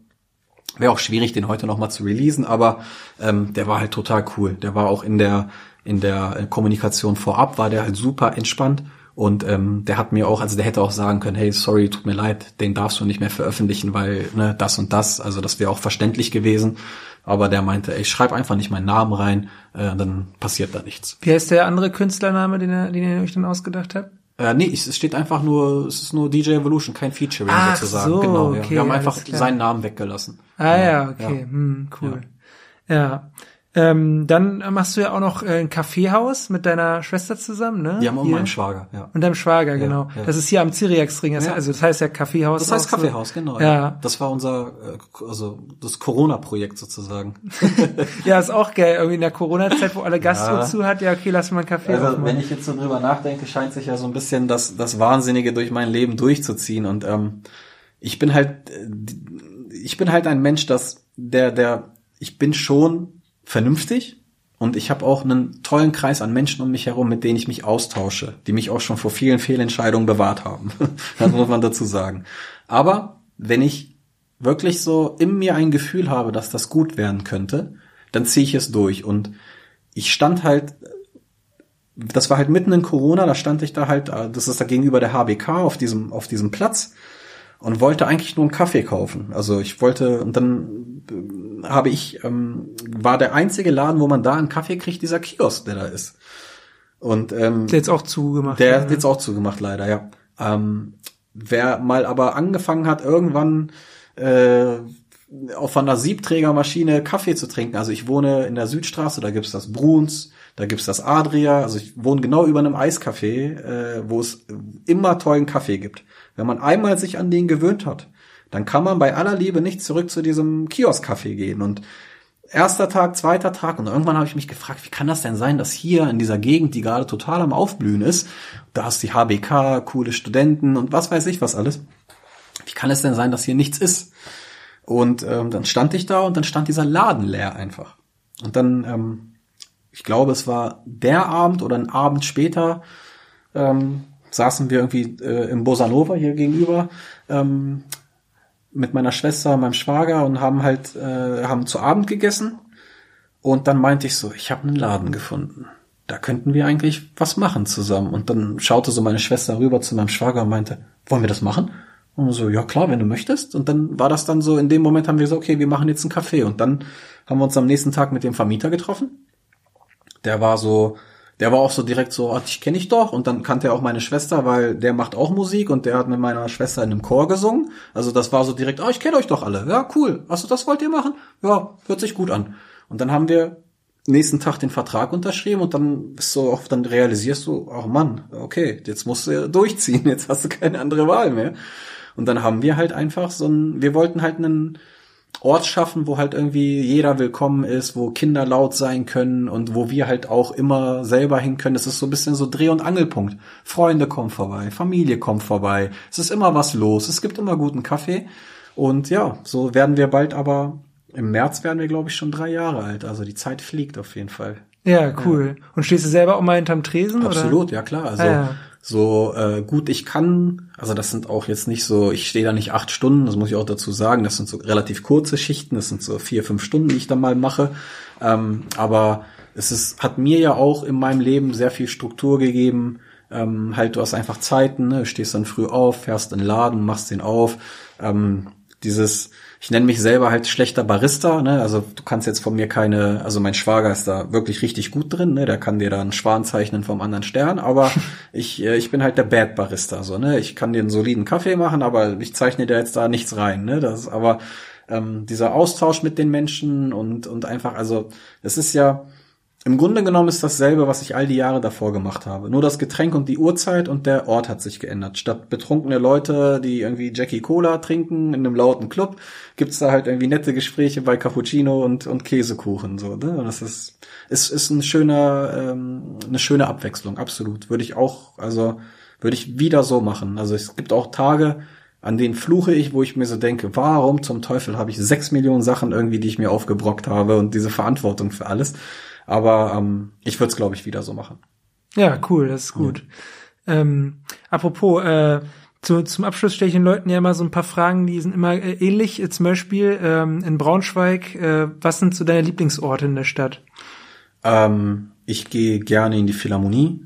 wäre auch schwierig, den heute noch mal zu releasen. Aber ähm, der war halt total cool. Der war auch in der in der Kommunikation vorab war der halt super entspannt. Und ähm, der hat mir auch, also der hätte auch sagen können, hey, sorry, tut mir leid, den darfst du nicht mehr veröffentlichen, weil ne, das und das, also das wäre auch verständlich gewesen. Aber der meinte, ey, schreib einfach nicht meinen Namen rein, äh, dann passiert da nichts. Wie heißt der andere Künstlername, den, ihr- den ihr euch dann ausgedacht habt? Äh, nee, es steht einfach nur, es ist nur DJ Evolution, kein Featuring Ach sozusagen. so, genau, ja. okay, Wir haben einfach klar. seinen Namen weggelassen. Ah Genau, ja, okay, Hm, cool. Ja. Ähm, dann machst du ja auch noch äh, ein Kaffeehaus mit deiner Schwester zusammen, ne? Die haben auch Hier. meinen Schwager, ja. Und deinem Schwager, genau. ja. Das ist hier am Cyriaxring. Das, Ja. Also das heißt ja Kaffeehaus. Das heißt auch so. Kaffeehaus, genau. Ja. Das war unser, äh, also das Corona-Projekt sozusagen. Ja, ist auch geil. Irgendwie in der Corona-Zeit, wo alle Gastro Ja. zu hat, ja, okay, lass mal einen Kaffee Also aufmachen. wenn ich jetzt so drüber nachdenke, scheint sich ja so ein bisschen das, das Wahnsinnige durch mein Leben durchzuziehen. Und ähm, ich bin halt, äh, ich bin halt ein Mensch, dass der, der, ich bin schon vernünftig und ich habe auch einen tollen Kreis an Menschen um mich herum, mit denen ich mich austausche, die mich auch schon vor vielen Fehlentscheidungen bewahrt haben. das muss man dazu sagen. Aber wenn ich wirklich so in mir ein Gefühl habe, dass das gut werden könnte, dann ziehe ich es durch. Und ich stand halt das war halt mitten in Corona, da stand ich da halt, äh, das ist da gegenüber der HBK auf diesem, auf diesem Platz und wollte eigentlich nur einen Kaffee kaufen. Also ich wollte, und dann äh, habe ich, ähm, war der einzige Laden, wo man da einen Kaffee kriegt, dieser Kiosk, der da ist. Und ähm, Der jetzt auch zugemacht. der ne? jetzt auch zugemacht, leider, ja. Ähm, wer mal aber angefangen hat, irgendwann äh, auf einer Siebträgermaschine Kaffee zu trinken. Also ich wohne in der Südstraße, da gibt's das Bruns, da gibt's das Adria. Also ich wohne genau über einem Eiscafé, äh, wo es immer tollen Kaffee gibt. Wenn man einmal sich an den gewöhnt hat, dann kann man bei aller Liebe nicht zurück zu diesem Kiosk-Kaffee gehen. Und erster Tag, zweiter Tag und irgendwann habe ich mich gefragt, wie kann das denn sein, dass hier in dieser Gegend, die gerade total am Aufblühen ist, da ist die HBK, coole Studenten und was weiß ich was alles. Wie kann es denn sein, dass hier nichts ist? Und ähm, dann stand ich da und dann stand dieser Laden leer einfach. Und dann, ähm, ich glaube, es war der Abend oder ein Abend später, ähm, saßen wir irgendwie äh, im Bossa Nova hier gegenüber ähm, mit meiner Schwester, meinem Schwager und haben halt äh, haben zu Abend gegessen und dann meinte ich so, ich habe einen Laden gefunden. Da könnten wir eigentlich was machen zusammen. Und dann schaute so meine Schwester rüber zu meinem Schwager und meinte, wollen wir das machen? Und so, ja klar, wenn du möchtest. Und dann war das dann so, in dem Moment haben wir gesagt, okay, wir machen jetzt einen Kaffee. Und dann haben wir uns am nächsten Tag mit dem Vermieter getroffen. Der war so, der war auch so direkt so, ach, ich kenne ich doch. Und dann kannte er auch meine Schwester, weil der macht auch Musik und der hat mit meiner Schwester in einem Chor gesungen. Also das war so direkt, ah, ich kenne euch doch alle. Ja, cool. Achso, das wollt ihr machen? Ja, hört sich gut an. Und dann haben wir nächsten Tag den Vertrag unterschrieben und dann bist du auch, dann realisierst du, ach Mann, okay, jetzt musst du durchziehen, jetzt hast du keine andere Wahl mehr. Und dann haben wir halt einfach so ein, wir wollten halt einen Ort schaffen, wo halt irgendwie jeder willkommen ist, wo Kinder laut sein können und wo wir halt auch immer selber hin können. Das ist so ein bisschen so Dreh- und Angelpunkt. Freunde kommen vorbei, Familie kommt vorbei. Es ist immer was los. Es gibt immer guten Kaffee. Und ja, so werden wir bald aber im März werden wir, glaube ich, schon drei Jahre alt. Also die Zeit fliegt auf jeden Fall. Ja, cool. Ja. Und stehst du selber auch mal hinterm Tresen? Absolut, oder? ja klar. Also ah, ja. So äh, gut ich kann, also das sind auch jetzt nicht so, ich stehe da nicht acht Stunden, das muss ich auch dazu sagen, das sind so relativ kurze Schichten, das sind so vier, fünf Stunden, die ich da mal mache. Ähm, aber es ist, hat mir ja auch in meinem Leben sehr viel Struktur gegeben. Ähm, halt, du hast einfach Zeiten, ne? stehst dann früh auf, fährst in den Laden, machst den auf. Ähm, dieses ich nenne mich selber halt schlechter Barista, ne? Also du kannst jetzt von mir keine, also mein Schwager ist da wirklich richtig gut drin, ne? Der kann dir da einen Schwan zeichnen vom anderen Stern, aber ich, äh, ich bin halt der Bad Barista, so, ne? Ich kann dir einen soliden Kaffee machen, aber ich zeichne dir jetzt da nichts rein, ne? Das ist aber ähm, dieser Austausch mit den Menschen und, und einfach, also es ist ja, im Grunde genommen ist dasselbe, was ich all die Jahre davor gemacht habe. Nur das Getränk und die Uhrzeit und der Ort hat sich geändert. Statt betrunkene Leute, die irgendwie Jackie Cola trinken in einem lauten Club, gibt's da halt irgendwie nette Gespräche bei Cappuccino und, und Käsekuchen. So, ne? Und das ist, ist, ist ein schöner, ähm, eine schöne Abwechslung, absolut. Würde ich auch, also würde ich wieder so machen. Also es gibt auch Tage, an denen fluche ich, wo ich mir so denke, warum zum Teufel habe ich sechs Millionen Sachen irgendwie, die ich mir aufgebrockt habe und diese Verantwortung für alles. Aber ähm, ich würde es, glaube ich, wieder so machen. Ja, cool, das ist gut. Ja. Ähm, apropos, äh, zu, zum Abschluss stelle ich den Leuten ja immer so ein paar Fragen, die sind immer äh, ähnlich. Zum Beispiel ähm, in Braunschweig, äh, was sind so deine Lieblingsorte in der Stadt? Ähm, ich gehe gerne in die Philharmonie.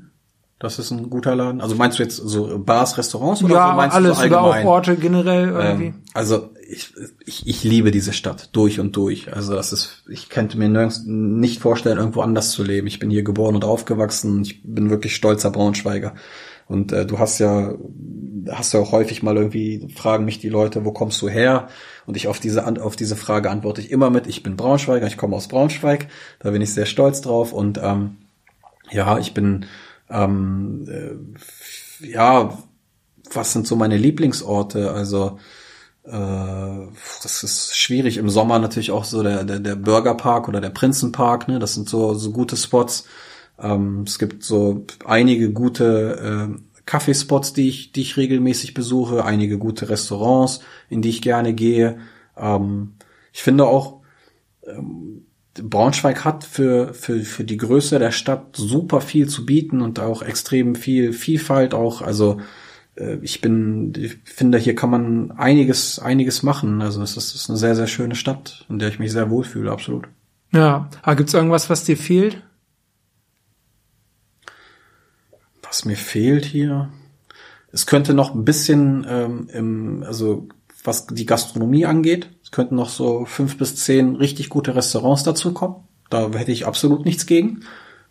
Das ist ein guter Laden. Also meinst du jetzt so Bars, Restaurants oder ja, so meinst alles du allgemein? oder auch Orte generell irgendwie? Ähm, also ich, ich, ich liebe diese Stadt durch und durch. Also das ist, ich könnte mir nirgends nicht vorstellen, irgendwo anders zu leben. Ich bin hier geboren und aufgewachsen. Ich bin wirklich stolzer Braunschweiger. Und äh, du hast ja, hast ja auch häufig mal irgendwie, fragen mich die Leute, wo kommst du her? Und ich auf diese, auf diese Frage antworte ich immer mit, ich bin Braunschweiger, ich komme aus Braunschweig. Da bin ich sehr stolz drauf. Und ähm, ja, ich bin ähm, äh, ja, was sind so meine Lieblingsorte? Also das ist schwierig. Im Sommer natürlich auch so der, der, der Burgerpark oder der Prinzenpark, ne? Das sind so, so gute Spots. Ähm, es gibt so einige gute äh, Kaffeespots, die ich, die ich regelmäßig besuche, einige gute Restaurants, in die ich gerne gehe. Ähm, ich finde auch, ähm, Braunschweig hat für, für, für die Größe der Stadt super viel zu bieten und auch extrem viel Vielfalt auch. Also äh, ich bin, ich finde, hier kann man einiges, einiges machen. Also es ist, es ist eine sehr, sehr schöne Stadt, in der ich mich sehr wohlfühle, absolut. Ja, aber gibt's irgendwas, was dir fehlt? Was mir fehlt hier? Es könnte noch ein bisschen ähm, im, also was die Gastronomie angeht, es könnten noch so fünf bis zehn richtig gute Restaurants dazu kommen. Da hätte ich absolut nichts gegen,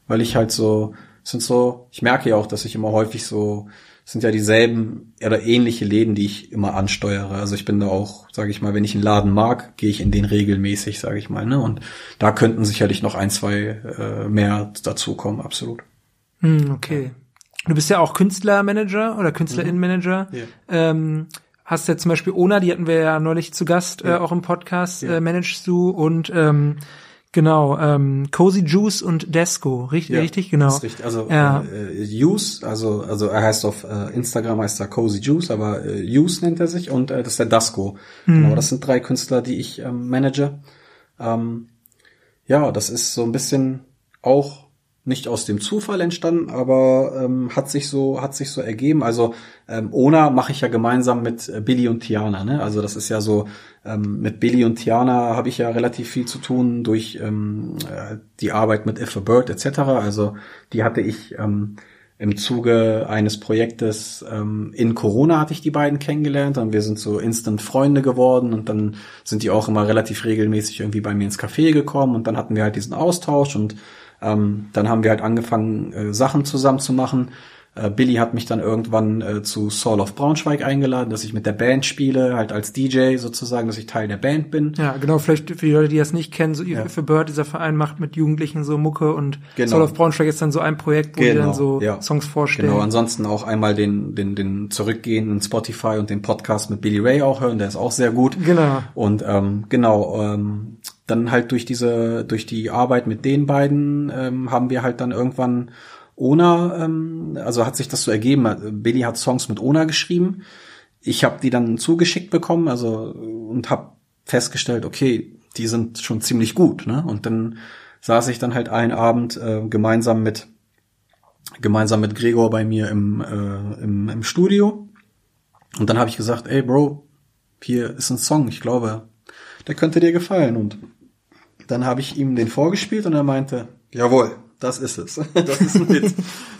weil ich halt so, sind so, ich merke ja auch, dass ich immer häufig so, sind ja dieselben oder ähnliche Läden, die ich immer ansteuere. Also ich bin da auch, sage ich mal, wenn ich einen Laden mag, gehe ich in den regelmäßig, sage ich mal. Ne? Und da könnten sicherlich noch ein, zwei äh, mehr dazukommen, absolut. Hm, okay. Du bist ja auch Künstlermanager oder Künstlerinnenmanager. Mhm. Ja. Ähm, hast ja zum Beispiel Ona, die hatten wir ja neulich zu Gast ja. äh, auch im Podcast, ja. äh, managst du und ähm, genau, ähm, Cozy Juice und Desco, richtig, ja, richtig, genau. Ist richtig. Also ja. äh, Juice, also also er heißt auf äh, Instagram heißt er Cozy Juice, aber äh, Juice nennt er sich und äh, das ist der Dasco. Mhm. Genau, das sind drei Künstler, die ich ähm, manage. Ähm, ja, das ist so ein bisschen auch nicht aus dem Zufall entstanden, aber ähm, hat sich so hat sich so ergeben. Also ähm, Ona mache ich ja gemeinsam mit äh, Billy und Tiana. Ne? Also das ist ja so ähm, mit Billy und Tiana habe ich ja relativ viel zu tun durch ähm, äh, die Arbeit mit If a Bird etc. Also die hatte ich ähm, im Zuge eines Projektes ähm, in Corona hatte ich die beiden kennengelernt und wir sind so instant Freunde geworden und dann sind die auch immer relativ regelmäßig irgendwie bei mir ins Café gekommen und dann hatten wir halt diesen Austausch und ähm, dann haben wir halt angefangen, äh, Sachen zusammen zu machen. Äh, Billy hat mich dann irgendwann äh, zu Soul of Braunschweig eingeladen, dass ich mit der Band spiele, halt als DJ sozusagen, dass ich Teil der Band bin. Ja, genau, vielleicht für die Leute, die das nicht kennen, so ja. für Bird, dieser Verein macht mit Jugendlichen so Mucke und genau. Soul of Braunschweig ist dann so ein Projekt, wo genau, die dann so ja. Songs vorstellen. Genau, ansonsten auch einmal den, den, den zurückgehenden Spotify und den Podcast mit Billy Ray auch hören, der ist auch sehr gut. Genau. Und ähm, genau, ähm, dann halt durch diese, durch die Arbeit mit den beiden ähm, haben wir halt dann irgendwann Ona, ähm, also hat sich das so ergeben. Billy hat Songs mit Ona geschrieben. Ich habe die dann zugeschickt bekommen, also und habe festgestellt, okay, die sind schon ziemlich gut. Ne? Und dann saß ich dann halt einen Abend äh, gemeinsam mit gemeinsam mit Gregor bei mir im, äh, im, im Studio. Und dann habe ich gesagt, ey Bro, hier ist ein Song, ich glaube, der könnte dir gefallen. Und dann habe ich ihm den vorgespielt und er meinte, jawohl, das ist es. Das ist ein Hit.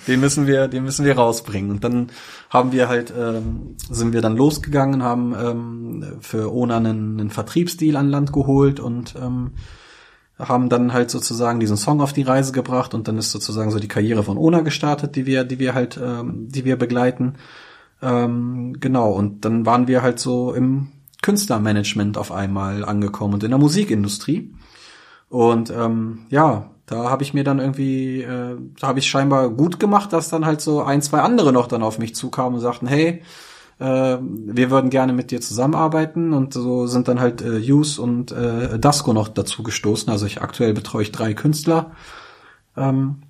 den müssen wir, den müssen wir rausbringen. Und dann haben wir halt, ähm, sind wir dann losgegangen, haben ähm, für Ona einen, einen Vertriebsdeal an Land geholt und ähm, haben dann halt sozusagen diesen Song auf die Reise gebracht und dann ist sozusagen so die Karriere von Ona gestartet, die wir, die wir halt, ähm, die wir begleiten. Ähm, genau, und dann waren wir halt so im Künstlermanagement auf einmal angekommen und in der Musikindustrie. Und ähm, ja, da habe ich mir dann irgendwie, äh, da habe ich scheinbar gut gemacht, dass dann halt so ein, zwei andere noch dann auf mich zukamen und sagten, hey, äh, wir würden gerne mit dir zusammenarbeiten und so sind dann halt äh, Hughes und äh, Dasco noch dazu gestoßen. Also ich aktuell betreue ich drei Künstler. Ähm,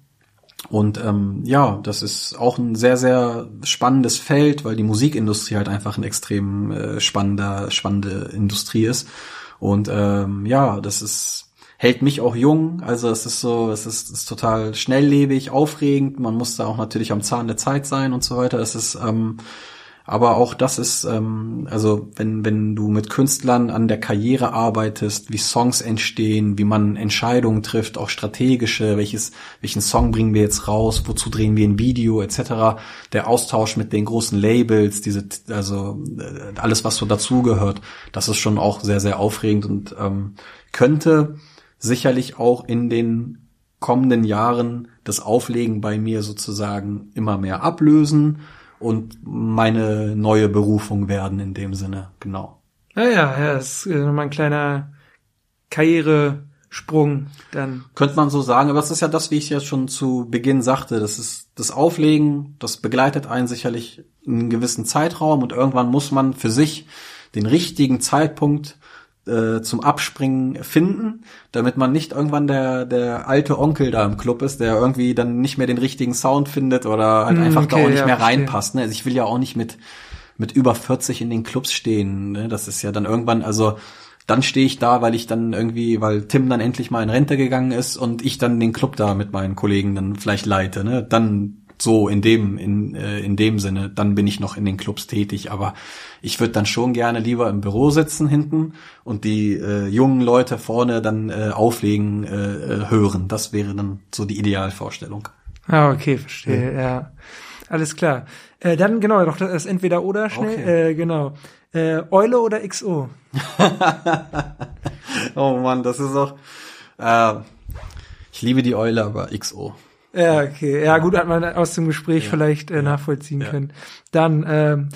und ähm, ja, das ist auch ein sehr, sehr spannendes Feld, weil die Musikindustrie halt einfach ein extrem äh, spannender, spannende Industrie ist. Und ähm, ja, das ist hält mich auch jung. Also es ist so, es ist, ist total schnelllebig, aufregend. Man muss da auch natürlich am Zahn der Zeit sein und so weiter. Es ist, ähm, aber auch das ist, ähm, also wenn, wenn du mit Künstlern an der Karriere arbeitest, wie Songs entstehen, wie man Entscheidungen trifft, auch strategische, welches, welchen Song bringen wir jetzt raus, wozu drehen wir ein Video, etc. Der Austausch mit den großen Labels, diese, also äh, alles, was so dazugehört, das ist schon auch sehr, sehr aufregend und ähm, könnte sicherlich auch in den kommenden Jahren das Auflegen bei mir sozusagen immer mehr ablösen und meine neue Berufung werden in dem Sinne, genau. Ja, ja, das ist nochmal ein kleiner Karrieresprung dann. Könnte man so sagen, aber das ist ja das, wie ich ja schon zu Beginn sagte, das ist das Auflegen, das begleitet einen sicherlich einen gewissen Zeitraum und irgendwann muss man für sich den richtigen Zeitpunkt äh, zum Abspringen finden, damit man nicht irgendwann der, der alte Onkel da im Club ist, der irgendwie dann nicht mehr den richtigen Sound findet oder halt mm, einfach okay, da auch nicht ja, mehr reinpasst. Ne? Also ich will ja auch nicht mit, mit über 40 in den Clubs stehen. Ne? Das ist ja dann irgendwann, also dann stehe ich da, weil ich dann irgendwie, weil Tim dann endlich mal in Rente gegangen ist und ich dann den Club da mit meinen Kollegen dann vielleicht leite. Ne? Dann so in dem in äh, in dem Sinne dann bin ich noch in den Clubs tätig. Aber ich würde dann schon gerne lieber im Büro sitzen hinten und die äh, jungen Leute vorne dann äh, auflegen äh, äh hören. Das wäre dann so die Idealvorstellung. Ah okay verstehe ja, ja. alles klar. Äh, dann genau noch das entweder oder schnell. Okay. äh, genau. Äh, Eule oder XO oh Mann das ist auch äh, ich liebe die Eule aber XO ja, okay. Ja, gut, hat man aus dem Gespräch ja. vielleicht äh, nachvollziehen ja. können. Dann, ähm,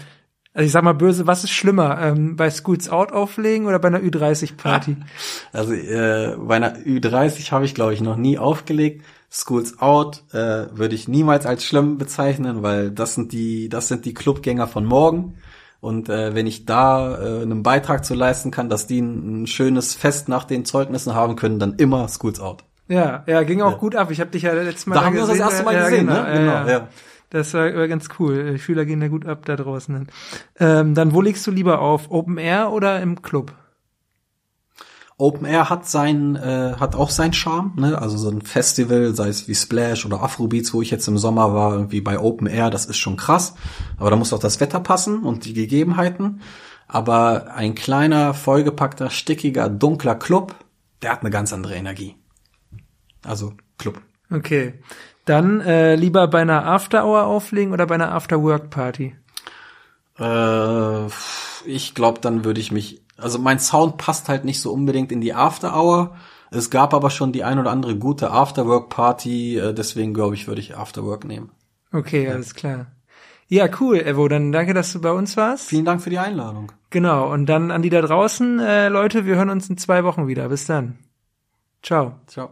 also ich sag mal böse, was ist schlimmer, ähm, bei Schools Out auflegen oder bei einer Ü30-Party? Also äh, bei einer Ü30 habe ich, glaube ich, noch nie aufgelegt. Schools Out äh, würde ich niemals als schlimm bezeichnen, weil das sind die, das sind die Clubgänger von morgen. Und äh, wenn ich da äh, einen Beitrag zu leisten kann, dass die ein, ein schönes Fest nach den Zeugnissen haben können, dann immer Schools Out. Ja, ja, ging auch ja. gut ab. Ich habe dich ja letztes Mal da haben wir uns das erste Mal ja, gesehen, genau, ne? Genau, ja. Das war, war ganz cool. Die Schüler gehen da gut ab da draußen. Ähm, dann wo legst du lieber auf? Open Air oder im Club? Open Air hat sein, äh, hat auch seinen Charme, ne? Also so ein Festival, sei es wie Splash oder Afrobeats, wo ich jetzt im Sommer war, irgendwie bei Open Air, das ist schon krass. Aber da muss auch das Wetter passen und die Gegebenheiten. Aber ein kleiner, vollgepackter, stickiger, dunkler Club, der hat eine ganz andere Energie. Also Club. Okay. Dann äh, lieber bei einer After-Hour auflegen oder bei einer After-Work-Party? Äh, ich glaube, dann würde ich mich. Also mein Sound passt halt nicht so unbedingt in die After-Hour. Es gab aber schon die ein oder andere gute After-Work-Party, äh, deswegen glaube ich, würde ich After-Work nehmen. Okay, alles klar. Ja, cool, Evo. Dann danke, dass du bei uns warst. Vielen Dank für die Einladung. Genau. Und dann an die da draußen, äh, Leute, wir hören uns in zwei Wochen wieder. Bis dann. Ciao. Ciao.